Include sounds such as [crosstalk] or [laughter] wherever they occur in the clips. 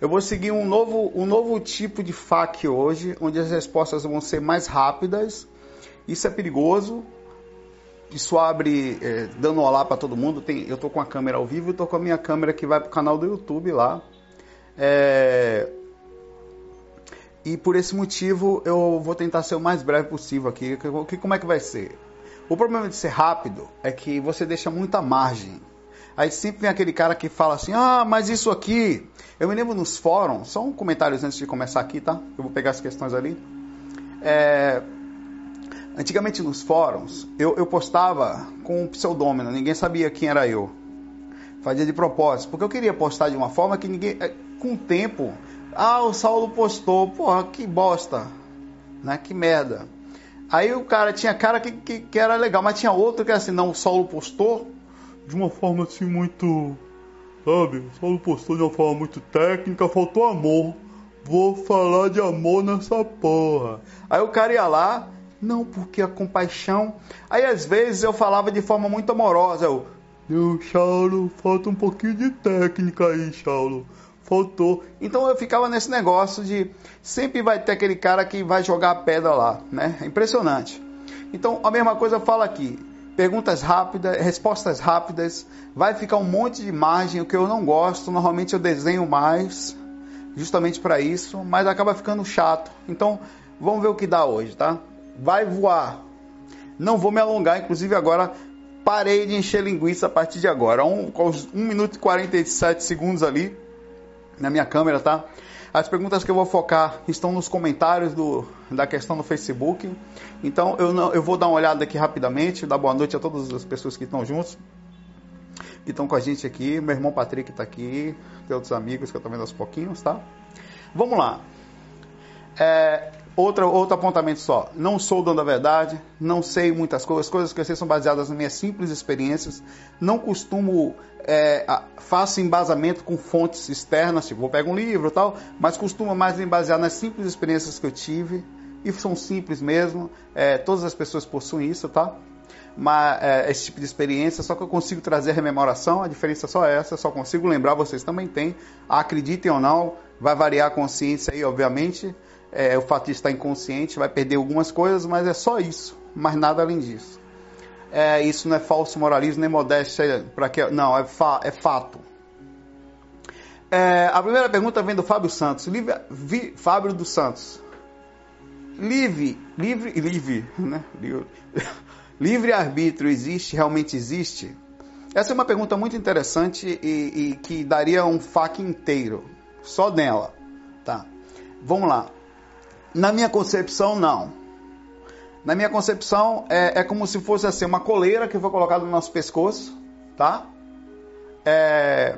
Eu vou seguir um novo, um novo tipo de FAQ hoje, onde as respostas vão ser mais rápidas. Isso é perigoso. Isso abre é, dando olá para todo mundo. Tem, eu estou com a câmera ao vivo e estou com a minha câmera que vai para o canal do YouTube lá. É, e por esse motivo eu vou tentar ser o mais breve possível aqui. Que, como é que vai ser? O problema de ser rápido é que você deixa muita margem. Aí sempre vem aquele cara que fala assim: ah, mas isso aqui. Eu me lembro nos fóruns, só um comentário antes de começar aqui, tá? Eu vou pegar as questões ali. É, antigamente nos fóruns, eu, eu postava com um pseudônimo, ninguém sabia quem era eu. Fazia de propósito, porque eu queria postar de uma forma que ninguém. É, com o tempo, ah, o Saulo postou, porra, que bosta, né? Que merda. Aí o cara tinha cara que, que, que era legal, mas tinha outro que era assim, não, o Saulo postou, de uma forma assim muito. Sabe? Só não postou de uma forma muito técnica, faltou amor. Vou falar de amor nessa porra. Aí o cara ia lá, não, porque a compaixão. Aí às vezes eu falava de forma muito amorosa. Eu, meu Saulo, falta um pouquinho de técnica aí, Saulo. Faltou. Então eu ficava nesse negócio de sempre vai ter aquele cara que vai jogar a pedra lá, né? É impressionante. Então a mesma coisa eu falo aqui perguntas rápidas, respostas rápidas, vai ficar um monte de margem, o que eu não gosto. Normalmente eu desenho mais, justamente para isso, mas acaba ficando chato. Então, vamos ver o que dá hoje, tá? Vai voar. Não vou me alongar, inclusive agora parei de encher linguiça a partir de agora. Um, 1 minuto e 47 segundos ali na minha câmera, tá? As perguntas que eu vou focar estão nos comentários do, da questão no Facebook. Então eu, não, eu vou dar uma olhada aqui rapidamente, dar boa noite a todas as pessoas que estão juntos, que estão com a gente aqui. Meu irmão Patrick está aqui, tem outros amigos que eu estou vendo aos pouquinhos, tá? Vamos lá. É, Outra, outro apontamento só. Não sou dono da verdade, não sei muitas coisas. Coisas que eu sei são baseadas nas minhas simples experiências. Não costumo, é, faço embasamento com fontes externas, tipo, vou pegar um livro tal, mas costumo mais me basear nas simples experiências que eu tive. E são simples mesmo. É, todas as pessoas possuem isso, tá? Mas, é, esse tipo de experiência, só que eu consigo trazer a rememoração, a diferença é só essa, só consigo lembrar, vocês também têm. Acreditem ou não, vai variar a consciência aí, obviamente é, o fato de estar inconsciente, vai perder algumas coisas, mas é só isso, mas nada além disso. É, isso não é falso moralismo nem modéstia para que não é, fa, é fato. É, a primeira pergunta vem do Fábio Santos, vi, Fábio dos Santos. Livre, livre, livre, né? [laughs] livre arbítrio existe, realmente existe? Essa é uma pergunta muito interessante e, e que daria um fac inteiro, só nela, tá? Vamos lá. Na minha concepção, não. Na minha concepção, é, é como se fosse assim, uma coleira que foi colocada no nosso pescoço, tá? É,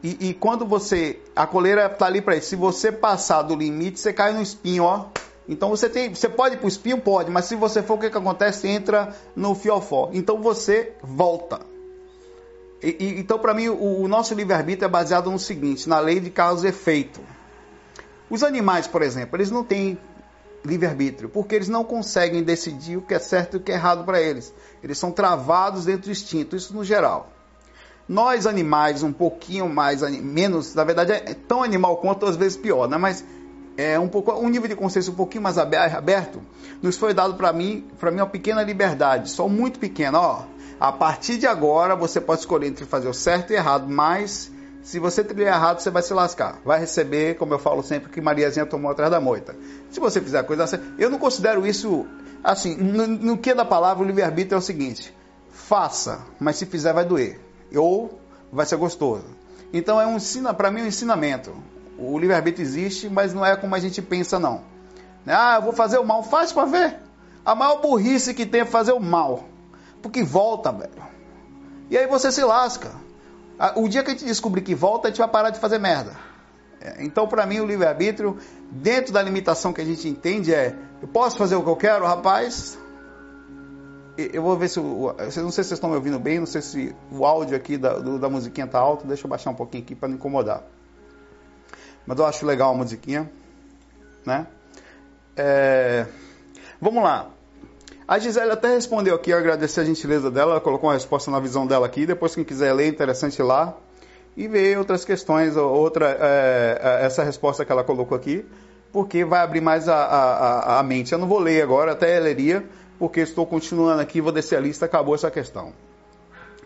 e, e, quando você. A coleira tá ali para isso. Se você passar do limite, você cai no espinho, ó. Então você tem. Você pode ir pro espinho? Pode, mas se você for, o que, que acontece? Entra no fiofó. Então você volta. E, e, então, para mim, o, o nosso livre-arbítrio é baseado no seguinte: na lei de causa e efeito. Os animais, por exemplo, eles não têm livre-arbítrio, porque eles não conseguem decidir o que é certo e o que é errado para eles. Eles são travados dentro do instinto, isso no geral. Nós, animais, um pouquinho mais, menos, na verdade é tão animal quanto, às vezes pior, né? mas é um, pouco, um nível de consciência um pouquinho mais aberto, nos foi dado para mim, para mim uma pequena liberdade, só muito pequena, ó. A partir de agora você pode escolher entre fazer o certo e errado, mas se você trilhar errado, você vai se lascar. Vai receber, como eu falo sempre, que Mariazinha tomou atrás da moita. Se você fizer a coisa certa. Eu não considero isso. Assim, no, no que da palavra, o livre-arbítrio é o seguinte: faça, mas se fizer, vai doer. Ou vai ser gostoso. Então, é um ensina, para mim, é um ensinamento. O livre-arbítrio existe, mas não é como a gente pensa, não. Ah, eu vou fazer o mal. Faz para ver. A maior burrice que tem é fazer o mal. Porque volta, velho. E aí você se lasca. O dia que a gente descobrir que volta, a gente vai parar de fazer merda. É, então, para mim, o livre-arbítrio, dentro da limitação que a gente entende, é: eu posso fazer o que eu quero, rapaz. Eu vou ver se. não sei se vocês estão me ouvindo bem, não sei se o áudio aqui da, do, da musiquinha tá alto. Deixa eu baixar um pouquinho aqui para não incomodar. Mas eu acho legal a musiquinha, né? É, vamos lá. A Gisele até respondeu aqui, eu a gentileza dela, ela colocou uma resposta na visão dela aqui. Depois, quem quiser ler, interessante lá. e ver outras questões, outra é, é, essa resposta que ela colocou aqui, porque vai abrir mais a, a, a mente. Eu não vou ler agora, até leria, porque estou continuando aqui, vou descer a lista, acabou essa questão.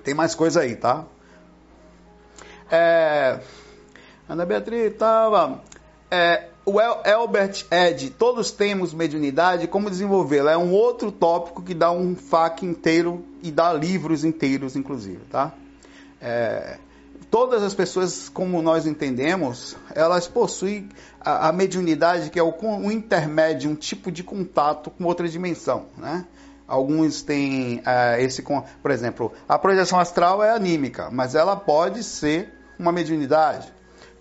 Tem mais coisa aí, tá? É, Ana Beatriz estava. É, o Albert Ed, todos temos mediunidade, como desenvolvê-la? É um outro tópico que dá um FAQ inteiro e dá livros inteiros, inclusive, tá? É, todas as pessoas, como nós entendemos, elas possuem a, a mediunidade, que é o, um intermédio, um tipo de contato com outra dimensão, né? Alguns têm uh, esse, por exemplo, a projeção astral é anímica, mas ela pode ser uma mediunidade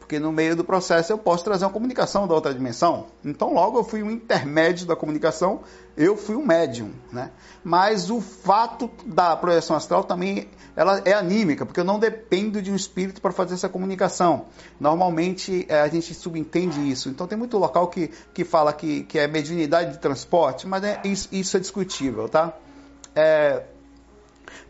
porque no meio do processo eu posso trazer uma comunicação da outra dimensão. Então, logo eu fui um intermédio da comunicação, eu fui um médium, né? Mas o fato da projeção astral também ela é anímica, porque eu não dependo de um espírito para fazer essa comunicação. Normalmente é, a gente subentende isso. Então tem muito local que, que fala que, que é mediunidade de transporte, mas é, isso, isso é discutível, tá? É,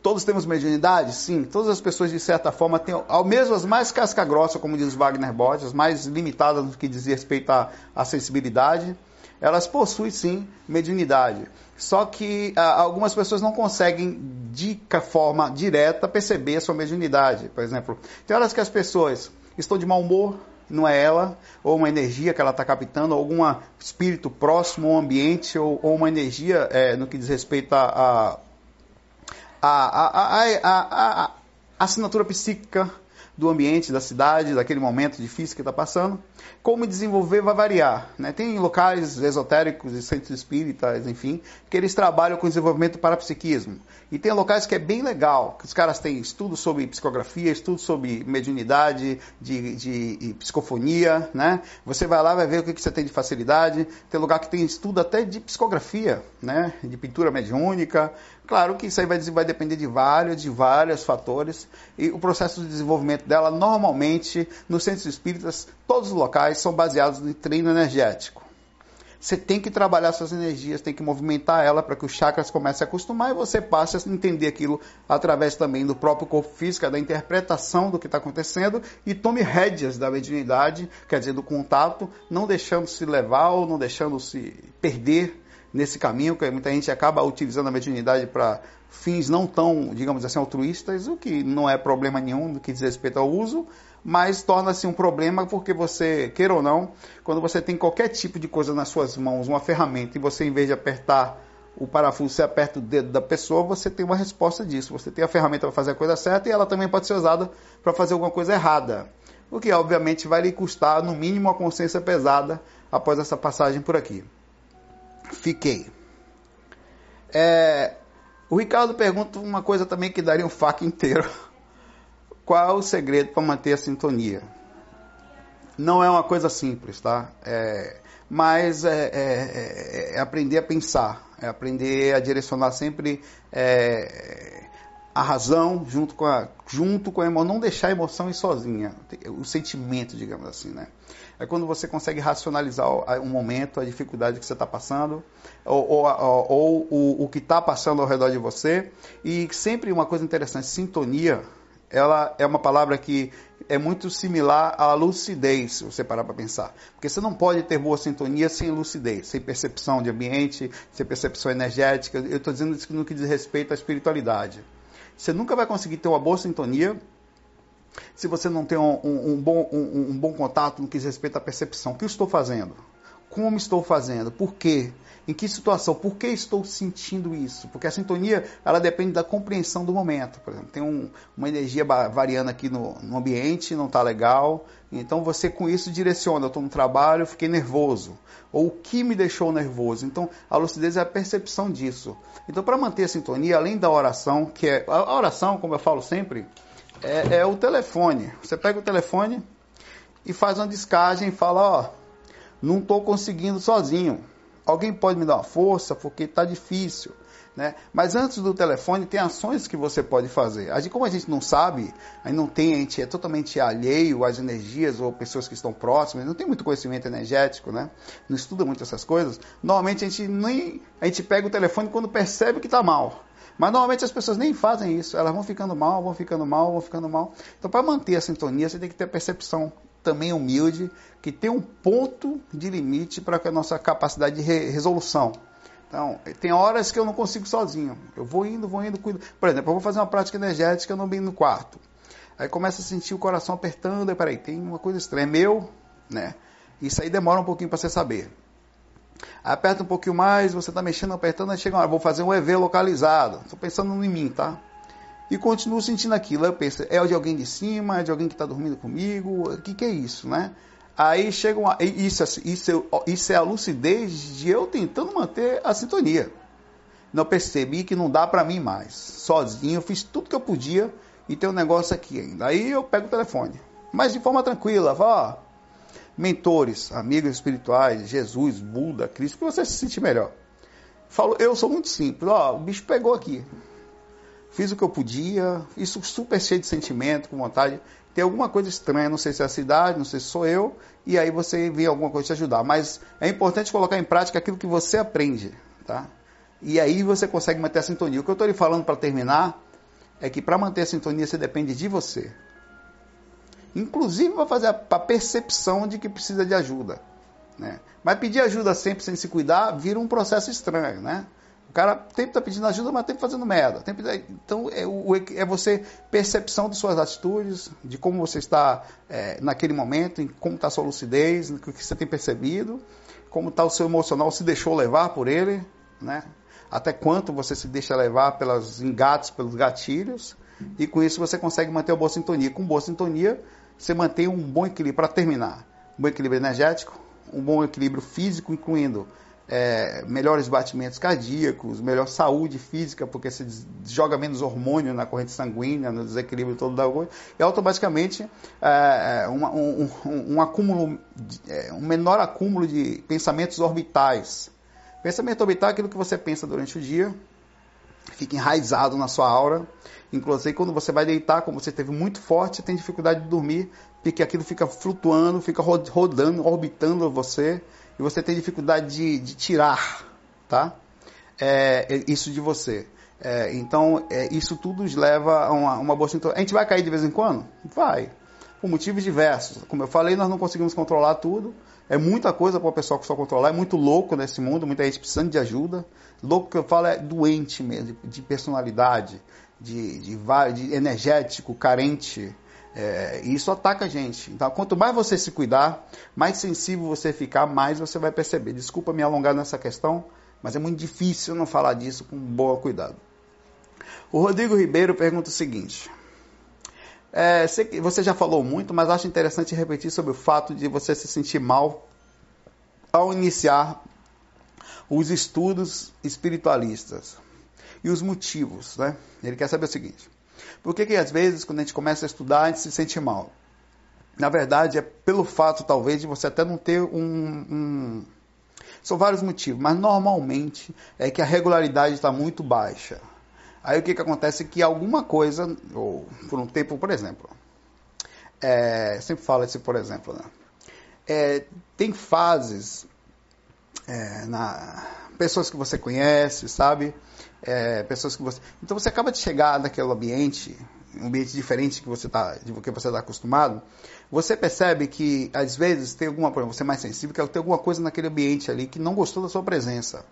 Todos temos mediunidade? Sim. Todas as pessoas, de certa forma, têm, ao mesmo as mais casca-grossa, como diz Wagner Borges, mais limitadas no que diz respeito à, à sensibilidade, elas possuem sim mediunidade. Só que ah, algumas pessoas não conseguem, de forma direta, perceber a sua mediunidade. Por exemplo, tem horas que as pessoas estão de mau humor, não é ela, ou uma energia que ela está captando, ou algum espírito próximo ao ambiente, ou, ou uma energia é, no que diz respeito a, a a, a, a, a, assinatura psíquica do ambiente, da cidade, daquele momento difícil que está passando. Como desenvolver vai variar. Né? Tem locais esotéricos e centros espíritas, enfim, que eles trabalham com desenvolvimento para psiquismo. E tem locais que é bem legal, que os caras têm estudo sobre psicografia, estudo sobre mediunidade, de, de, de psicofonia, né? Você vai lá, vai ver o que, que você tem de facilidade. Tem lugar que tem estudo até de psicografia, né? De pintura mediúnica, Claro que isso aí vai, vai depender de vários, de vários fatores. E o processo de desenvolvimento dela, normalmente, nos centros espíritas, todos os locais são baseados em treino energético. Você tem que trabalhar suas energias, tem que movimentar ela para que os chakras comecem a acostumar e você passe a entender aquilo através também do próprio corpo físico, da interpretação do que está acontecendo e tome rédeas da mediunidade, quer dizer, do contato, não deixando se levar ou não deixando se perder nesse caminho, que muita gente acaba utilizando a mediunidade para fins não tão, digamos assim, altruístas, o que não é problema nenhum no que diz respeito ao uso, mas torna-se um problema porque você, queira ou não, quando você tem qualquer tipo de coisa nas suas mãos, uma ferramenta, e você, em vez de apertar o parafuso, você aperta o dedo da pessoa, você tem uma resposta disso. Você tem a ferramenta para fazer a coisa certa e ela também pode ser usada para fazer alguma coisa errada. O que, obviamente, vai lhe custar, no mínimo, uma consciência pesada após essa passagem por aqui fiquei. É, o Ricardo pergunta uma coisa também que daria um faca inteiro. Qual é o segredo para manter a sintonia? Não é uma coisa simples, tá? É, mas é, é, é, aprender a pensar, é aprender a direcionar sempre é, a razão junto com a, junto com a emoção, não deixar a emoção ir sozinha, o sentimento, digamos assim, né? É quando você consegue racionalizar um momento, a dificuldade que você está passando, ou, ou, ou, ou o, o, que está passando ao redor de você. E sempre uma coisa interessante, sintonia, ela é uma palavra que é muito similar à lucidez, se você parar para pensar. Porque você não pode ter boa sintonia sem lucidez, sem percepção de ambiente, sem percepção energética. Eu estou dizendo isso no que diz respeito à espiritualidade. Você nunca vai conseguir ter uma boa sintonia se você não tem um, um, um bom, um, um, bom contato no que diz respeito à percepção. O que eu estou fazendo? Como estou fazendo? Por quê? Em que situação? Por que estou sentindo isso? Porque a sintonia, ela depende da compreensão do momento. Por exemplo, tem um, uma energia variando aqui no, no ambiente, não está legal. Então você com isso direciona. Eu estou no trabalho, fiquei nervoso. Ou o que me deixou nervoso? Então a lucidez é a percepção disso. Então para manter a sintonia, além da oração, que é a oração, como eu falo sempre, é, é o telefone. Você pega o telefone e faz uma descagem e fala, ó, não estou conseguindo sozinho. Alguém pode me dar uma força porque está difícil. Né? Mas antes do telefone, tem ações que você pode fazer. A gente, como a gente não sabe, aí não tem, a gente é totalmente alheio às energias ou pessoas que estão próximas, não tem muito conhecimento energético, né? não estuda muito essas coisas. Normalmente a gente nem a gente pega o telefone quando percebe que está mal. Mas normalmente as pessoas nem fazem isso, elas vão ficando mal, vão ficando mal, vão ficando mal. Então, para manter a sintonia, você tem que ter a percepção também humilde, que tem um ponto de limite para a nossa capacidade de re resolução. Então, tem horas que eu não consigo sozinho. Eu vou indo, vou indo, cuido. Por exemplo, eu vou fazer uma prática energética não bem no quarto. Aí começa a sentir o coração apertando, aí peraí, tem uma coisa estranha, é meu, né? Isso aí demora um pouquinho para você saber. Aperta um pouquinho mais, você está mexendo, apertando, aí chega uma hora, vou fazer um EV localizado. Estou pensando em mim, tá? E continuo sentindo aquilo. Eu penso, é de alguém de cima, é de alguém que está dormindo comigo, o que, que é isso, né? Aí chega uma. Isso, isso, isso é a lucidez de eu tentando manter a sintonia. Não percebi que não dá para mim mais. Sozinho, eu fiz tudo que eu podia e tem um negócio aqui ainda. Aí eu pego o telefone. Mas de forma tranquila, ó, mentores, amigos espirituais, Jesus, Buda, Cristo, que você se sentir melhor. Falo, eu sou muito simples, ó, o bicho pegou aqui. Fiz o que eu podia, isso super cheio de sentimento, com vontade tem alguma coisa estranha, não sei se é a cidade, não sei se sou eu, e aí você vê alguma coisa te ajudar. Mas é importante colocar em prática aquilo que você aprende, tá? E aí você consegue manter a sintonia. O que eu estou lhe falando para terminar é que para manter a sintonia você depende de você. Inclusive para fazer a, a percepção de que precisa de ajuda. Né? Mas pedir ajuda sempre sem se cuidar vira um processo estranho, né? Cara sempre está pedindo ajuda, mas sempre fazendo merda. Então é, o, é você percepção de suas atitudes, de como você está é, naquele momento, em como está a sua lucidez, o que você tem percebido, como está o seu emocional, se deixou levar por ele, né? Até quanto você se deixa levar pelos engates, pelos gatilhos, e com isso você consegue manter uma boa sintonia. Com boa sintonia, você mantém um bom equilíbrio. Para terminar, um bom equilíbrio energético, um bom equilíbrio físico, incluindo é, melhores batimentos cardíacos, melhor saúde física, porque se joga menos hormônio na corrente sanguínea, no desequilíbrio todo da coisa, e automaticamente é, é um, um, acúmulo, é, um menor acúmulo de pensamentos orbitais. Pensamento orbital é aquilo que você pensa durante o dia, fica enraizado na sua aura. Inclusive, quando você vai deitar, como você teve muito forte, tem dificuldade de dormir, porque aquilo fica flutuando, fica rodando, orbitando você e você tem dificuldade de, de tirar tá? É, é, isso de você. É, então, é, isso tudo nos leva a uma, uma sintonia. A gente vai cair de vez em quando? Vai. Por motivos diversos. Como eu falei, nós não conseguimos controlar tudo. É muita coisa para o pessoal que só controlar. É muito louco nesse mundo, muita gente precisando de ajuda. Louco que eu falo é doente mesmo, de personalidade, de, de, de energético, carente. É, e isso ataca a gente. Então, quanto mais você se cuidar, mais sensível você ficar, mais você vai perceber. Desculpa me alongar nessa questão, mas é muito difícil não falar disso com bom cuidado. O Rodrigo Ribeiro pergunta o seguinte: é, você já falou muito, mas acho interessante repetir sobre o fato de você se sentir mal ao iniciar os estudos espiritualistas e os motivos, né? Ele quer saber o seguinte: por que, que às vezes, quando a gente começa a estudar, a gente se sente mal? Na verdade, é pelo fato, talvez, de você até não ter um, um... São vários motivos, mas normalmente é que a regularidade está muito baixa. Aí o que, que acontece? Que alguma coisa, ou por um tempo, por exemplo, é, sempre fala esse por exemplo, né? É, tem fases é, na pessoas que você conhece, sabe? É, pessoas que você. Então você acaba de chegar naquele ambiente, um ambiente diferente que você tá, de que você está acostumado, você percebe que às vezes tem alguma coisa, você é mais sensível, que tem alguma coisa naquele ambiente ali que não gostou da sua presença.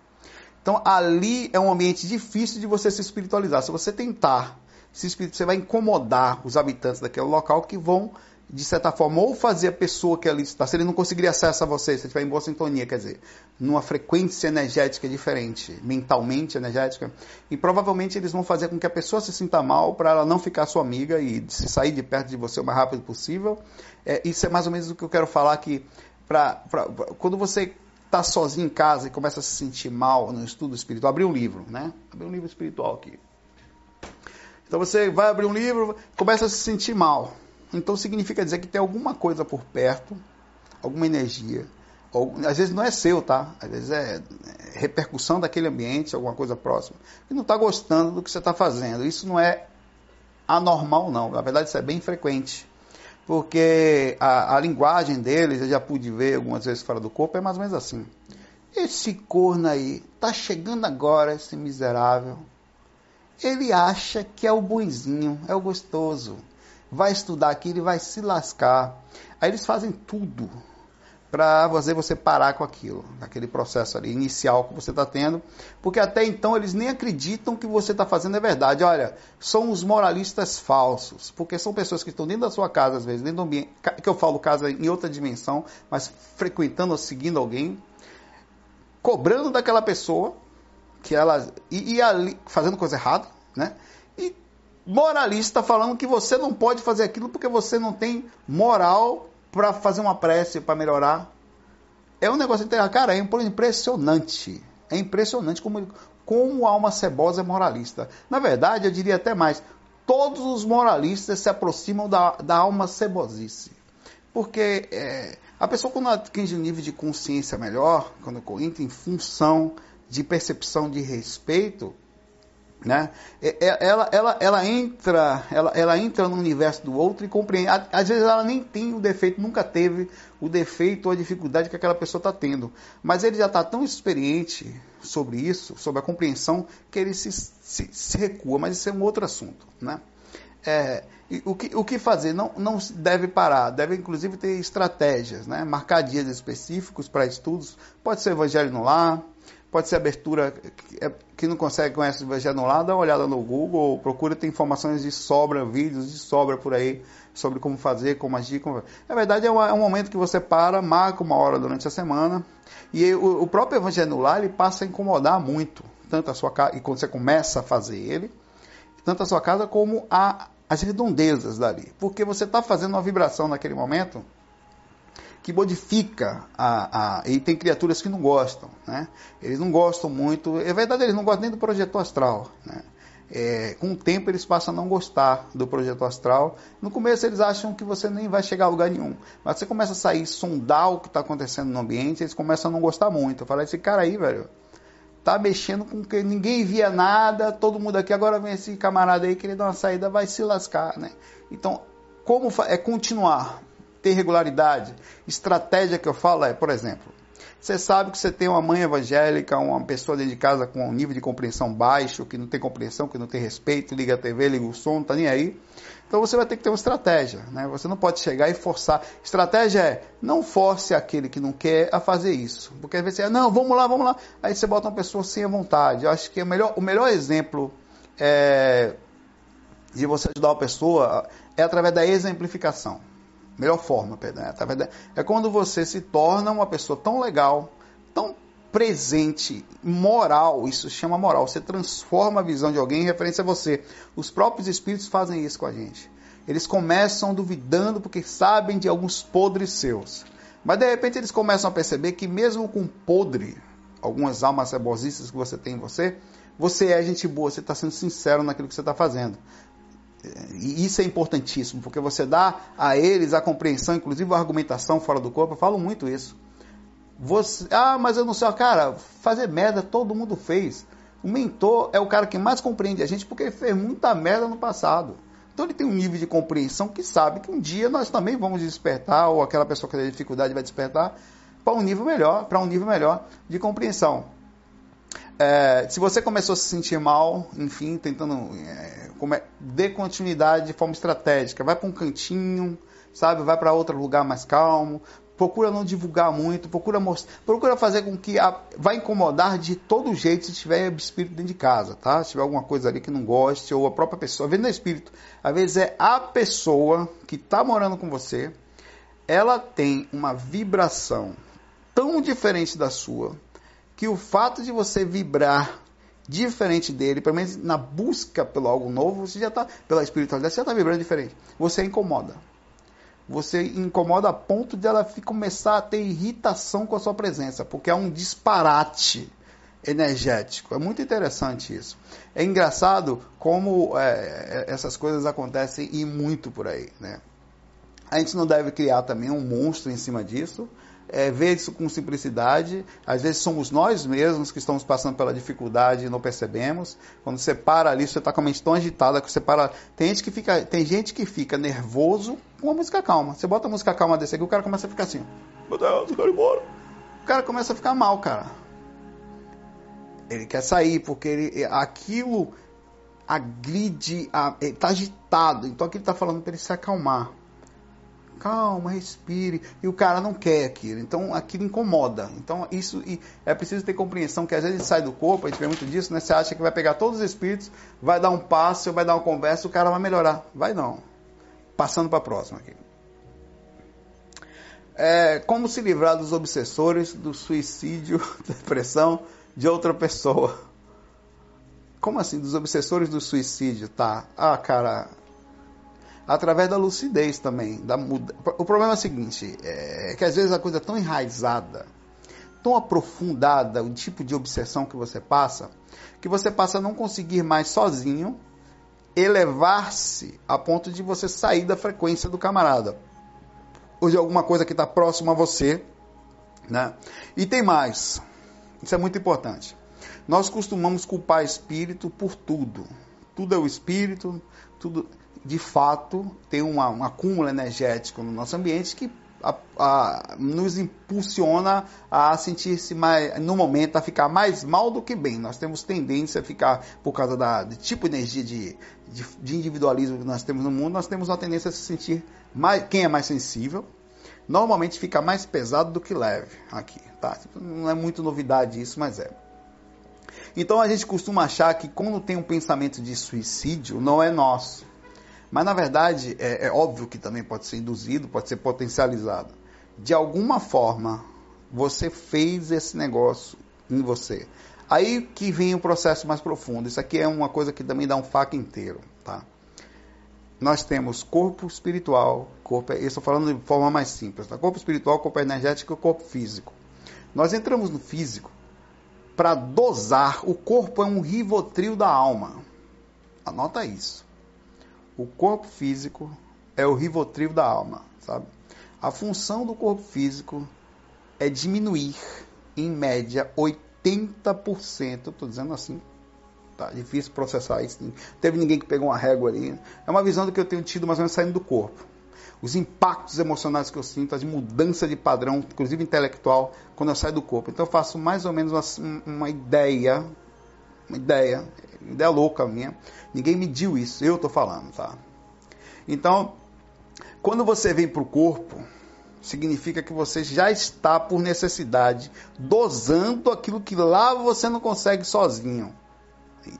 Então ali é um ambiente difícil de você se espiritualizar. Se você tentar se você vai incomodar os habitantes daquele local que vão de certa forma, ou fazer a pessoa que ali está, se ele não conseguir acesso a você, se estiver em boa sintonia, quer dizer, numa frequência energética diferente, mentalmente energética, e provavelmente eles vão fazer com que a pessoa se sinta mal para ela não ficar sua amiga e se sair de perto de você o mais rápido possível. É, isso é mais ou menos o que eu quero falar que pra, pra, quando você está sozinho em casa e começa a se sentir mal no estudo espiritual, abrir um livro, né? Abrir um livro espiritual aqui. Então você vai abrir um livro, começa a se sentir mal então significa dizer que tem alguma coisa por perto, alguma energia, às vezes não é seu, tá? Às vezes é, é repercussão daquele ambiente, alguma coisa próxima, e não está gostando do que você está fazendo. Isso não é anormal, não. Na verdade, isso é bem frequente. Porque a, a linguagem deles, eu já pude ver algumas vezes fora do corpo, é mais ou menos assim. Esse corno aí, tá chegando agora, esse miserável. Ele acha que é o bonzinho, é o gostoso. Vai estudar aqui, ele vai se lascar. Aí eles fazem tudo para fazer você parar com aquilo, aquele processo ali inicial que você está tendo, porque até então eles nem acreditam que você está fazendo é verdade. Olha, são os moralistas falsos, porque são pessoas que estão dentro da sua casa, às vezes, dentro do ambiente, que eu falo casa em outra dimensão, mas frequentando ou seguindo alguém, cobrando daquela pessoa que ela e, e ali fazendo coisa errada, né? Moralista falando que você não pode fazer aquilo porque você não tem moral para fazer uma prece para melhorar. É um negócio. Cara, é impressionante. É impressionante como, como a alma cebosa é moralista. Na verdade, eu diria até mais. Todos os moralistas se aproximam da, da alma cebosice. Porque é, a pessoa, quando atinge um nível de consciência melhor, quando entra em função de percepção de respeito, né? É, é, ela, ela, ela, entra, ela, ela entra no universo do outro e compreende. Às vezes ela nem tem o defeito, nunca teve o defeito ou a dificuldade que aquela pessoa está tendo. Mas ele já está tão experiente sobre isso, sobre a compreensão, que ele se, se, se recua. Mas isso é um outro assunto. Né? É, o, que, o que fazer? Não, não deve parar, deve inclusive ter estratégias, né? marcar dias específicos para estudos. Pode ser Evangelho no Lar pode ser abertura, que não consegue conhece o lado, dá uma olhada no Google, procura ter informações de sobra, vídeos de sobra por aí, sobre como fazer, como agir. Como... Na verdade, é um, é um momento que você para, marca uma hora durante a semana, e o, o próprio Evangelho no lar, ele passa a incomodar muito, tanto a sua casa, e quando você começa a fazer ele, tanto a sua casa como a, as redondezas dali. Porque você está fazendo uma vibração naquele momento que modifica a, a, e tem criaturas que não gostam, né? Eles não gostam muito, é verdade, eles não gostam nem do projeto astral, né? É, com o tempo eles passam a não gostar do projeto astral. No começo eles acham que você nem vai chegar a lugar nenhum. Mas você começa a sair, sondar o que está acontecendo no ambiente, eles começam a não gostar muito. Falar, esse cara aí, velho, tá mexendo com que ninguém via nada, todo mundo aqui, agora vem esse camarada aí querendo uma saída, vai se lascar, né? Então, como é continuar? Ter regularidade. Estratégia que eu falo é, por exemplo, você sabe que você tem uma mãe evangélica, uma pessoa dentro de casa com um nível de compreensão baixo, que não tem compreensão, que não tem respeito, liga a TV, liga o som, não tá nem aí. Então você vai ter que ter uma estratégia, né? Você não pode chegar e forçar. Estratégia é não force aquele que não quer a fazer isso, porque às vezes você, é, não, vamos lá, vamos lá. Aí você bota uma pessoa sem a vontade. Eu acho que é o melhor, o melhor exemplo é, de você ajudar uma pessoa é através da exemplificação. Melhor forma, Pedro. Né? É quando você se torna uma pessoa tão legal, tão presente, moral, isso chama moral. Você transforma a visão de alguém em referência a você. Os próprios espíritos fazem isso com a gente. Eles começam duvidando porque sabem de alguns podres seus. Mas de repente eles começam a perceber que mesmo com podre, algumas almas cebosistas que você tem em você, você é gente boa, você está sendo sincero naquilo que você está fazendo. E isso é importantíssimo, porque você dá a eles a compreensão, inclusive a argumentação fora do corpo. Eu falo muito isso. Você, ah, mas eu não sei, cara, fazer merda todo mundo fez. O mentor é o cara que mais compreende a gente porque ele fez muita merda no passado. Então ele tem um nível de compreensão que sabe que um dia nós também vamos despertar, ou aquela pessoa que tem dificuldade vai despertar, para um nível melhor, para um nível melhor de compreensão. É, se você começou a se sentir mal, enfim, tentando é, dê continuidade de forma estratégica, vai para um cantinho, sabe, vai para outro lugar mais calmo, procura não divulgar muito, procura mostrar, procura fazer com que a, vai incomodar de todo jeito se tiver espírito dentro de casa, tá? Se tiver alguma coisa ali que não goste ou a própria pessoa, vendo espírito, às vezes é a pessoa que está morando com você, ela tem uma vibração tão diferente da sua que o fato de você vibrar diferente dele, pelo menos na busca pelo algo novo, você já está, pela espiritualidade, você já está vibrando diferente. Você incomoda. Você incomoda a ponto de ela começar a ter irritação com a sua presença, porque é um disparate energético. É muito interessante isso. É engraçado como é, é essas coisas acontecem e muito por aí, né? A gente não deve criar também um monstro em cima disso. É, ver isso com simplicidade. Às vezes somos nós mesmos que estamos passando pela dificuldade e não percebemos. Quando você para ali, você está com a mente tão agitada que você para. Tem gente que fica, tem gente que fica nervoso com a música calma. Você bota a música calma desse aqui, o cara começa a ficar assim. Meu Deus, eu quero ir embora. O cara começa a ficar mal, cara. Ele quer sair porque ele, aquilo agride, a, ele está agitado. Então aqui ele está falando para ele se acalmar calma, respire. E o cara não quer aquilo. Então aquilo incomoda. Então isso é preciso ter compreensão que às vezes sai do corpo, a gente vê muito disso, né? Você acha que vai pegar todos os espíritos, vai dar um passo, vai dar uma conversa, o cara vai melhorar. Vai não. Passando para a próxima aqui. É, como se livrar dos obsessores do suicídio, [laughs] depressão de outra pessoa? Como assim, dos obsessores do suicídio? Tá. Ah, cara, através da lucidez também. Da muda... O problema é o seguinte, é que às vezes a coisa é tão enraizada, tão aprofundada, o tipo de obsessão que você passa, que você passa a não conseguir mais sozinho elevar-se a ponto de você sair da frequência do camarada. Ou de alguma coisa que está próximo a você. Né? E tem mais. Isso é muito importante. Nós costumamos culpar espírito por tudo. Tudo é o espírito, tudo de fato, tem uma, um acúmulo energético no nosso ambiente que a, a, nos impulsiona a sentir-se mais, no momento, a ficar mais mal do que bem. Nós temos tendência a ficar, por causa da, do tipo de energia de, de, de, individualismo que nós temos no mundo, nós temos uma tendência a se sentir mais, quem é mais sensível, normalmente fica mais pesado do que leve aqui, tá? Não é muito novidade isso, mas é. Então a gente costuma achar que quando tem um pensamento de suicídio, não é nosso mas na verdade é, é óbvio que também pode ser induzido, pode ser potencializado. De alguma forma você fez esse negócio em você. Aí que vem o processo mais profundo. Isso aqui é uma coisa que também dá um faca inteiro, tá? Nós temos corpo espiritual, corpo, eu estou falando de forma mais simples, tá? Corpo espiritual, corpo energético e corpo físico. Nós entramos no físico para dosar. O corpo é um rivotril da alma. Anota isso. O corpo físico é o rivotril da alma, sabe? A função do corpo físico é diminuir, em média, 80%. Estou dizendo assim, tá difícil processar isso. Teve ninguém que pegou uma régua ali. É uma visão do que eu tenho tido mais ou menos saindo do corpo. Os impactos emocionais que eu sinto, as mudança de padrão, inclusive intelectual, quando eu saio do corpo. Então eu faço mais ou menos uma, uma ideia, uma ideia, ideia louca minha. Ninguém mediu isso, eu estou falando, tá? Então, quando você vem para o corpo, significa que você já está, por necessidade, dosando aquilo que lá você não consegue sozinho.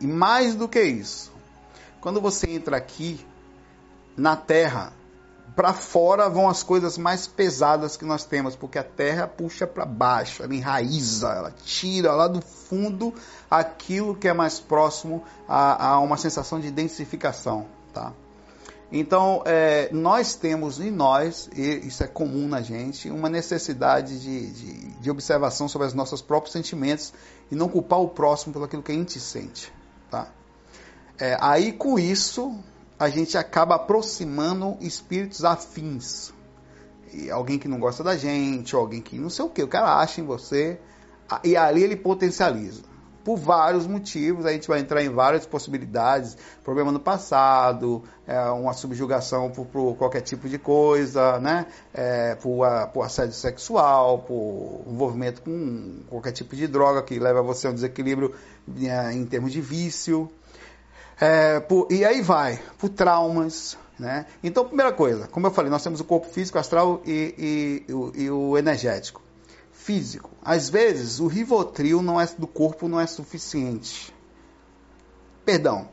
E mais do que isso, quando você entra aqui na Terra, para fora vão as coisas mais pesadas que nós temos, porque a terra puxa para baixo, ela enraiza, ela tira lá do fundo aquilo que é mais próximo a, a uma sensação de densificação. Tá? Então, é, nós temos em nós, e isso é comum na gente, uma necessidade de, de, de observação sobre os nossos próprios sentimentos e não culpar o próximo pelo aquilo que a gente sente. Tá? É, aí, com isso, a gente acaba aproximando espíritos afins. E alguém que não gosta da gente, alguém que não sei o que, o cara acha em você, e ali ele potencializa. Por vários motivos, a gente vai entrar em várias possibilidades, problema no passado, é, uma subjugação por, por, qualquer tipo de coisa, né? É, por, a, por assédio sexual, por envolvimento com qualquer tipo de droga que leva você a um desequilíbrio é, em termos de vício. É, por, e aí vai, por traumas. Né? Então, primeira coisa, como eu falei, nós temos o corpo físico, astral e, e, e, e o energético. Físico. Às vezes, o rivotril não é, do corpo não é suficiente. Perdão.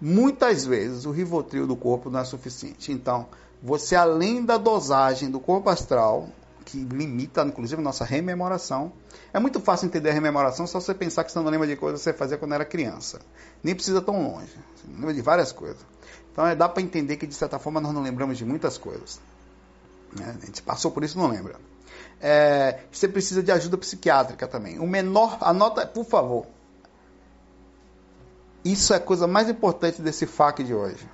Muitas vezes, o rivotril do corpo não é suficiente. Então, você, além da dosagem do corpo astral, que limita, inclusive, a nossa rememoração. É muito fácil entender a rememoração só você pensar que você não lembra de coisas que você fazia quando era criança. Nem precisa tão longe. Você lembra de várias coisas. Então é, dá para entender que, de certa forma, nós não lembramos de muitas coisas. Né? A gente passou por isso não lembra. É, você precisa de ajuda psiquiátrica também. O menor, anota, por favor. Isso é a coisa mais importante desse FAQ de hoje.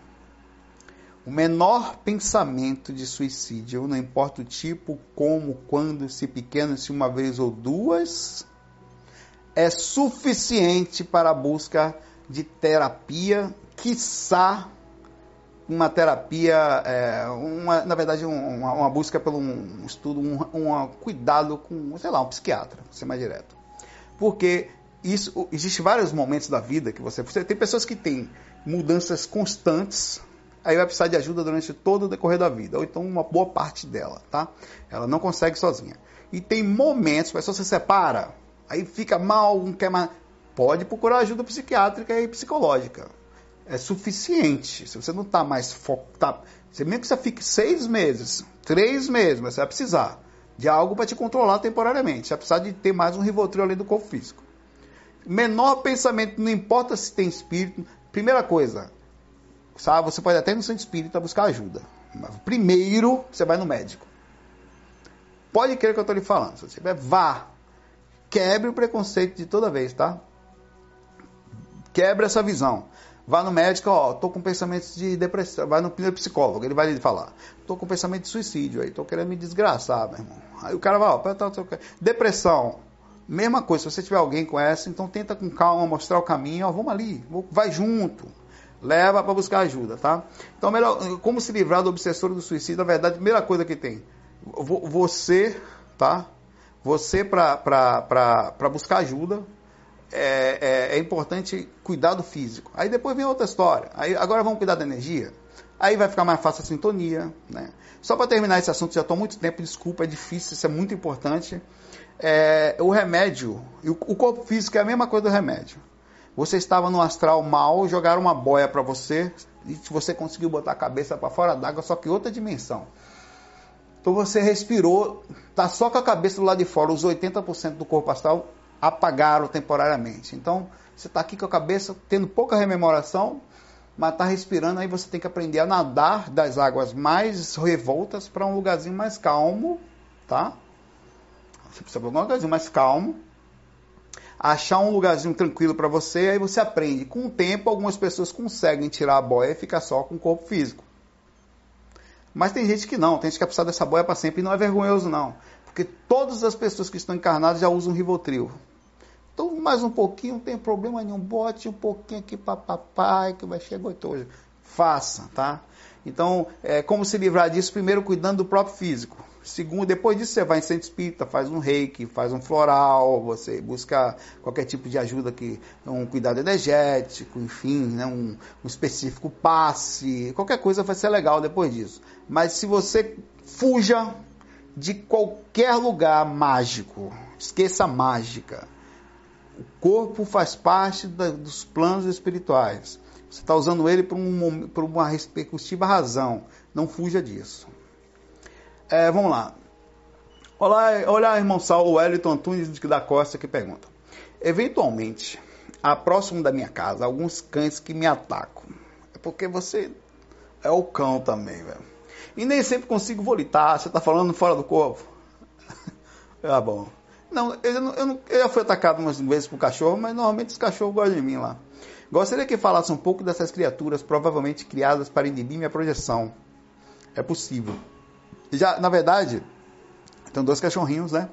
O menor pensamento de suicídio, não importa o tipo, como, quando, se pequeno, se uma vez ou duas, é suficiente para a busca de terapia, quiçá uma terapia, é, uma, na verdade, uma, uma, busca pelo um estudo, um, um cuidado com, sei lá, um psiquiatra, ser mais direto. Porque isso, existe vários momentos da vida que você, você tem pessoas que têm mudanças constantes, aí vai precisar de ajuda durante todo o decorrer da vida, ou então uma boa parte dela, tá? Ela não consegue sozinha. E tem momentos, a pessoa se separa, aí fica mal, não quer mais. Pode procurar ajuda psiquiátrica e psicológica é suficiente. Se você não está mais focado, tá, mesmo que você fique seis meses, três meses, mas você vai precisar de algo para te controlar temporariamente. Você vai precisar de ter mais um rivotril além do corpo físico. Menor pensamento, não importa se tem espírito. Primeira coisa, sabe, você pode até ir no centro espírita buscar ajuda. Mas primeiro, você vai no médico. Pode crer que eu estou lhe falando. Se você tiver, vá. Quebre o preconceito de toda vez, tá? Quebre essa visão. Vá no médico, ó, tô com pensamentos de depressão. Vai no psicólogo, ele vai lhe falar. Tô com pensamento de suicídio aí, tô querendo me desgraçar, meu irmão. Aí o cara vai, ó, depressão. Mesma coisa, se você tiver alguém com essa, então tenta com calma mostrar o caminho, ó, vamos ali, vai junto. Leva para buscar ajuda, tá? Então, melhor, como se livrar do obsessor do suicídio? Na verdade, a primeira coisa que tem, você, tá? Você para buscar ajuda, é, é, é, importante cuidar do físico. Aí depois vem outra história. Aí, agora vamos cuidar da energia. Aí vai ficar mais fácil a sintonia. Né? Só para terminar esse assunto, já estou muito tempo, desculpa, é difícil, isso é muito importante. É, o remédio, o, o corpo físico é a mesma coisa do remédio. Você estava no astral mal, jogaram uma boia para você e você conseguiu botar a cabeça para fora d'água, só que outra dimensão. Então você respirou, tá só com a cabeça do lado de fora, os 80% do corpo astral apagaram temporariamente. Então, você está aqui com a cabeça tendo pouca rememoração, mas está respirando, aí você tem que aprender a nadar das águas mais revoltas para um lugarzinho mais calmo, tá? Você precisa de um lugarzinho mais calmo, achar um lugarzinho tranquilo para você, aí você aprende. Com o tempo, algumas pessoas conseguem tirar a boia e ficar só com o corpo físico. Mas tem gente que não, tem gente que vai precisar dessa boia para sempre e não é vergonhoso não. Porque todas as pessoas que estão encarnadas já usam Rivotril. Então, mais um pouquinho, não tem problema nenhum. Bote um pouquinho aqui para papai, que vai chegar gostoso. Faça, tá? Então, é, como se livrar disso? Primeiro, cuidando do próprio físico. Segundo, depois disso, você vai em centro espírita, faz um reiki, faz um floral, você busca qualquer tipo de ajuda que um cuidado energético, enfim, né, um, um específico passe, qualquer coisa vai ser legal depois disso. Mas se você fuja de qualquer lugar mágico. Esqueça a mágica. O corpo faz parte da, dos planos espirituais. Você está usando ele por, um, por uma respectiva razão. Não fuja disso. É, vamos lá. Olá, olá, irmão Saulo Wellington Antunes da Costa que pergunta. Eventualmente, há próximo da minha casa, alguns cães que me atacam. É porque você é o cão também, velho. E nem sempre consigo volitar. Você está falando fora do corpo? [laughs] ah, bom. Não eu, eu, não, eu já fui atacado umas vezes por cachorro, mas normalmente os cachorros gostam de mim lá. Gostaria que falasse um pouco dessas criaturas provavelmente criadas para inibir minha projeção. É possível. Já, na verdade, tem dois cachorrinhos, né?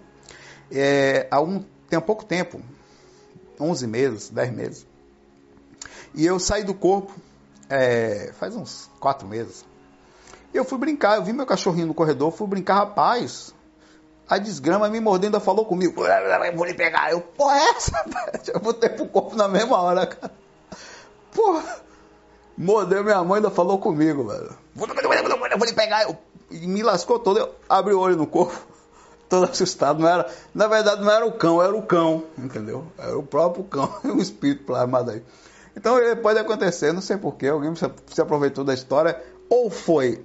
É, há um, tem há pouco tempo, 11 meses, 10 meses, e eu saí do corpo é, faz uns 4 meses. Eu fui brincar, eu vi meu cachorrinho no corredor, fui brincar, rapaz. A desgrama me mordendo falou comigo. Vou lhe pegar. Eu, porra, é essa? [laughs] Eu botei pro corpo na mesma hora, cara. Porra. Mordeu minha mãe ainda falou comigo, velho. Vou lhe pegar. Eu, e me lascou todo. Eu abri o olho no corpo, [laughs] todo assustado. Não era, na verdade, não era o cão, era o cão, entendeu? Era o próprio cão, [laughs] o espírito plasmado aí. Então pode acontecer, não sei porquê, alguém se aproveitou da história, ou foi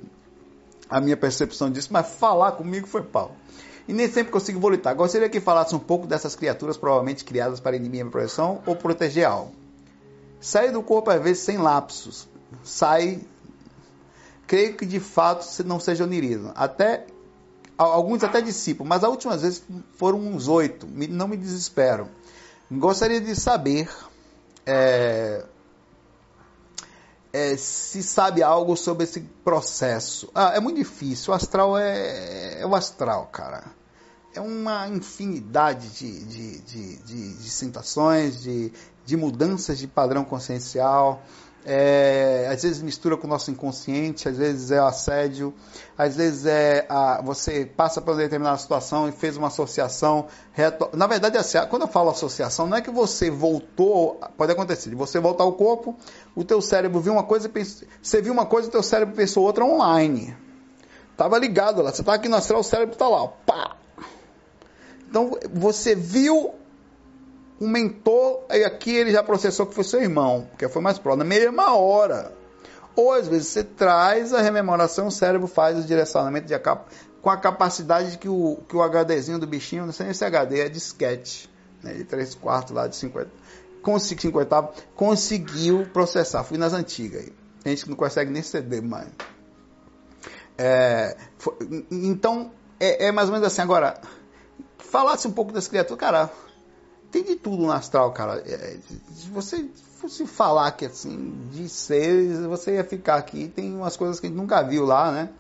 a minha percepção disso, mas falar comigo foi pau. E nem sempre consigo volitar. Gostaria que falasse um pouco dessas criaturas provavelmente criadas para inibir a proteção ou proteger algo. Sai do corpo às vezes sem lapsos. Sai. Creio que de fato não seja onirismo. Até alguns até dissipam, mas as últimas vezes foram uns oito. Não me desespero. Gostaria de saber é, é, se sabe algo sobre esse processo. Ah, é muito difícil. O astral é, é o astral, cara. É uma infinidade de, de, de, de, de sensações, de, de mudanças de padrão consciencial é, às vezes mistura com o nosso inconsciente, às vezes é assédio, às vezes é a, você passa por uma determinada situação e fez uma associação. Na verdade, assim, quando eu falo associação, não é que você voltou, pode acontecer, você voltar ao corpo, o teu cérebro viu uma coisa, você viu uma coisa e o teu cérebro pensou outra online. Tava ligado lá, você tá aqui no astral, o cérebro tá lá, pá. Então você viu um mentor, aí aqui ele já processou que foi seu irmão, porque foi mais próximo, na mesma hora. Ou às vezes você traz a rememoração, o cérebro faz o direcionamento de com a capacidade de que o, que o HDzinho do bichinho, não sei se HD, é disquete, né, de 3 quartos lá de 50, consegui, 50 conseguiu processar. Fui nas antigas aí. A gente não consegue nem ceder mais. É, foi, então, é, é mais ou menos assim. Agora, falasse um pouco das criaturas, cara tem de tudo no astral, cara. É, se você fosse falar que assim, de seres, você ia ficar aqui. Tem umas coisas que a gente nunca viu lá, né?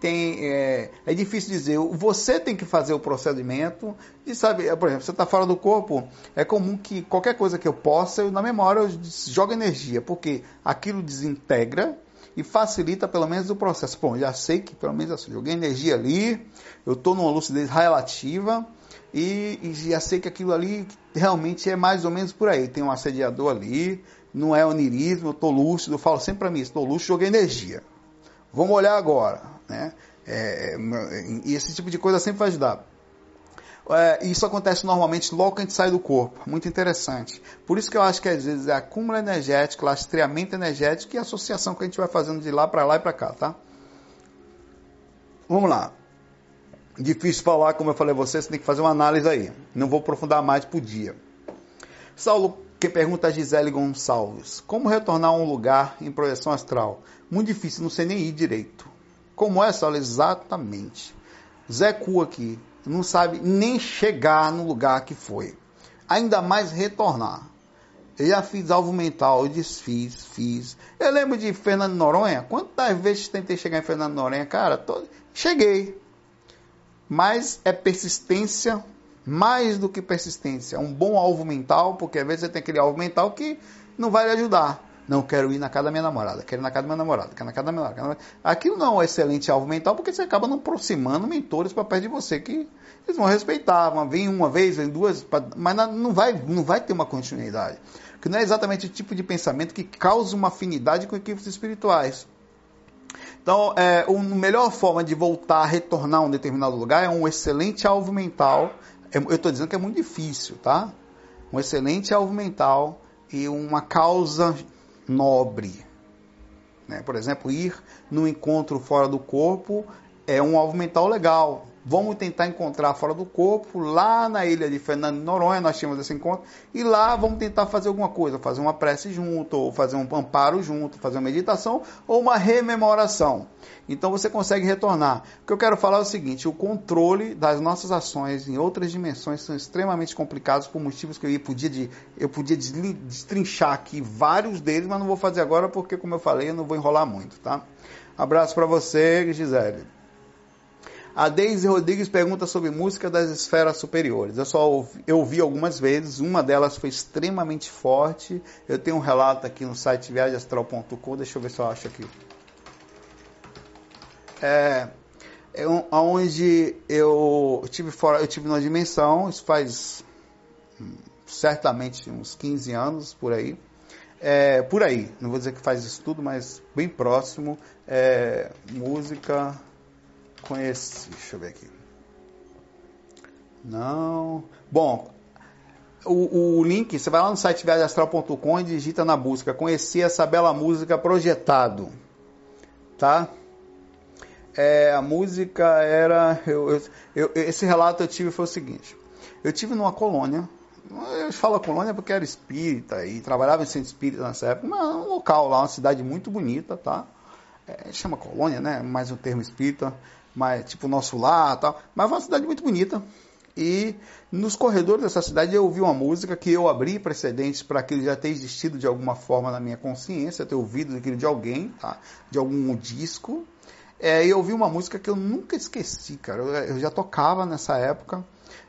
Tem, é, é difícil dizer. Você tem que fazer o procedimento de saber, por exemplo, você está fora do corpo, é comum que qualquer coisa que eu possa, eu, na memória eu jogo energia, porque aquilo desintegra e facilita pelo menos o processo. Bom, já sei que pelo menos assim, joguei energia ali, eu estou numa lucidez relativa, e, e já sei que aquilo ali realmente é mais ou menos por aí. Tem um assediador ali, não é onirismo, eu estou lúcido, eu falo sempre para mim, estou lúcido, joguei energia. Vamos olhar agora, né? É, e esse tipo de coisa sempre vai ajudar. É, isso acontece normalmente logo que a gente sai do corpo. Muito interessante. Por isso que eu acho que às vezes é acúmulo energético, lastreamento energético e associação que a gente vai fazendo de lá para lá e para cá, tá? Vamos lá. Difícil falar, como eu falei a você, você tem que fazer uma análise aí. Não vou aprofundar mais por dia. Saulo, que pergunta a Gisele Gonçalves: Como retornar a um lugar em projeção astral? Muito difícil, não sei nem ir direito. Como é, Saulo? Exatamente. Zé Cu aqui, não sabe nem chegar no lugar que foi. Ainda mais retornar. Eu já fiz alvo mental, eu desfiz, fiz. Eu lembro de Fernando Noronha. Quantas vezes tentei chegar em Fernando Noronha? Cara, tô... cheguei mas é persistência mais do que persistência. É um bom alvo mental, porque às vezes você tem aquele alvo mental que não vai lhe ajudar. Não quero ir na casa da minha namorada, quero ir na casa da minha namorada, quero ir na casa da minha namorada. Aquilo não é um excelente alvo mental, porque você acaba não aproximando mentores para perto de você que eles vão respeitar. Vem uma vez, vem duas, mas não vai, não vai ter uma continuidade. Que não é exatamente o tipo de pensamento que causa uma afinidade com equipes espirituais. Então, é, a melhor forma de voltar, retornar a um determinado lugar é um excelente alvo mental. É, eu estou dizendo que é muito difícil, tá? Um excelente alvo mental e uma causa nobre. Né? Por exemplo, ir no encontro fora do corpo é um alvo mental legal. Vamos tentar encontrar fora do corpo, lá na ilha de Fernando de Noronha, nós tínhamos esse encontro, e lá vamos tentar fazer alguma coisa, fazer uma prece junto, ou fazer um amparo junto, fazer uma meditação, ou uma rememoração. Então você consegue retornar. O que eu quero falar é o seguinte: o controle das nossas ações em outras dimensões são extremamente complicados por motivos que eu podia, de, eu podia destrinchar aqui vários deles, mas não vou fazer agora porque, como eu falei, eu não vou enrolar muito, tá? Abraço para você, Gisele. A Deise Rodrigues pergunta sobre música das esferas superiores. Eu só ouvi, eu ouvi algumas vezes, uma delas foi extremamente forte. Eu tenho um relato aqui no site viagemastral.com, deixa eu ver se eu acho aqui. É, é onde eu tive fora, eu tive numa dimensão, isso faz hum, certamente uns 15 anos por aí. É, por aí, não vou dizer que faz isso tudo, mas bem próximo. É, música Conheci, deixa eu ver aqui. Não. Bom, o, o, link, você vai lá no site viagemastral.com e digita na busca Conheci essa bela música projetado. Tá? É, a música era. Eu, eu, esse relato eu tive foi o seguinte: eu tive numa colônia. Eu falo colônia porque era espírita e trabalhava em centro espírita nessa época, mas um local lá, uma cidade muito bonita, tá? É, chama colônia, né? Mais um termo espírita mas tipo nosso lar tal. Mas é uma cidade muito bonita. E nos corredores dessa cidade eu ouvi uma música que eu abri precedentes para aquilo já ter existido de alguma forma na minha consciência, ter ouvido aquilo de alguém, tá? de algum disco. É, e eu ouvi uma música que eu nunca esqueci, cara. Eu, eu já tocava nessa época.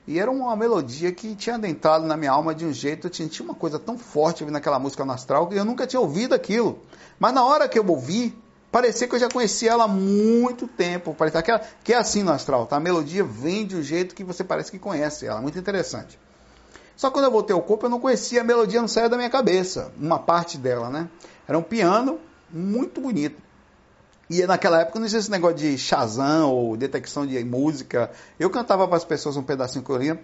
E era uma melodia que tinha adentrado na minha alma de um jeito, eu tinha, uma coisa tão forte ouvindo aquela música no astral que eu nunca tinha ouvido aquilo. Mas na hora que eu ouvi, parecia que eu já conhecia ela há muito tempo. Parecia que, ela, que é assim no astral, tá? A melodia vem de um jeito que você parece que conhece ela, muito interessante. Só que quando eu voltei ao corpo, eu não conhecia a melodia, não saía da minha cabeça, uma parte dela, né? Era um piano muito bonito. E naquela época não existia esse negócio de Shazam ou detecção de música. Eu cantava para as pessoas um pedacinho que eu lia.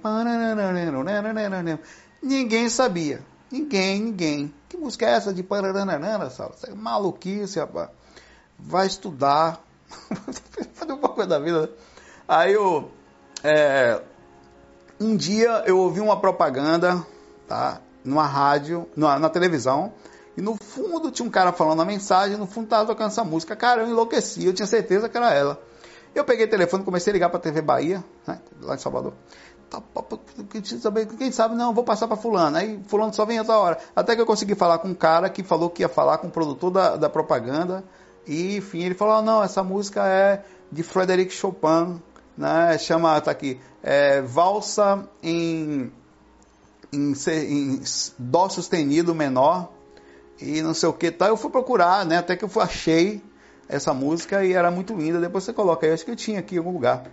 Ninguém sabia. Ninguém, ninguém. Que música é essa de paranana? Isso é maluquice, rapaz. Vai estudar. [laughs] Fazer uma coisa da vida. Aí eu. É, um dia eu ouvi uma propaganda, tá? Numa rádio, na, na televisão e no fundo tinha um cara falando a mensagem, no fundo tava tocando essa música. Cara, eu enlouqueci, eu tinha certeza que era ela. Eu peguei o telefone, comecei a ligar para a TV Bahia, né, lá em Salvador. Tá, quem sabe, não, vou passar para fulano. Aí fulano só vem outra hora. Até que eu consegui falar com um cara que falou que ia falar com o produtor da, da propaganda. E, enfim, ele falou, não, essa música é de Frederic Chopin, né, chama, tá aqui, é, Valsa em, em, em Dó sustenido menor, e não sei o que tal. Eu fui procurar, né? Até que eu achei essa música e era muito linda. Depois você coloca aí, acho que eu tinha aqui em algum lugar.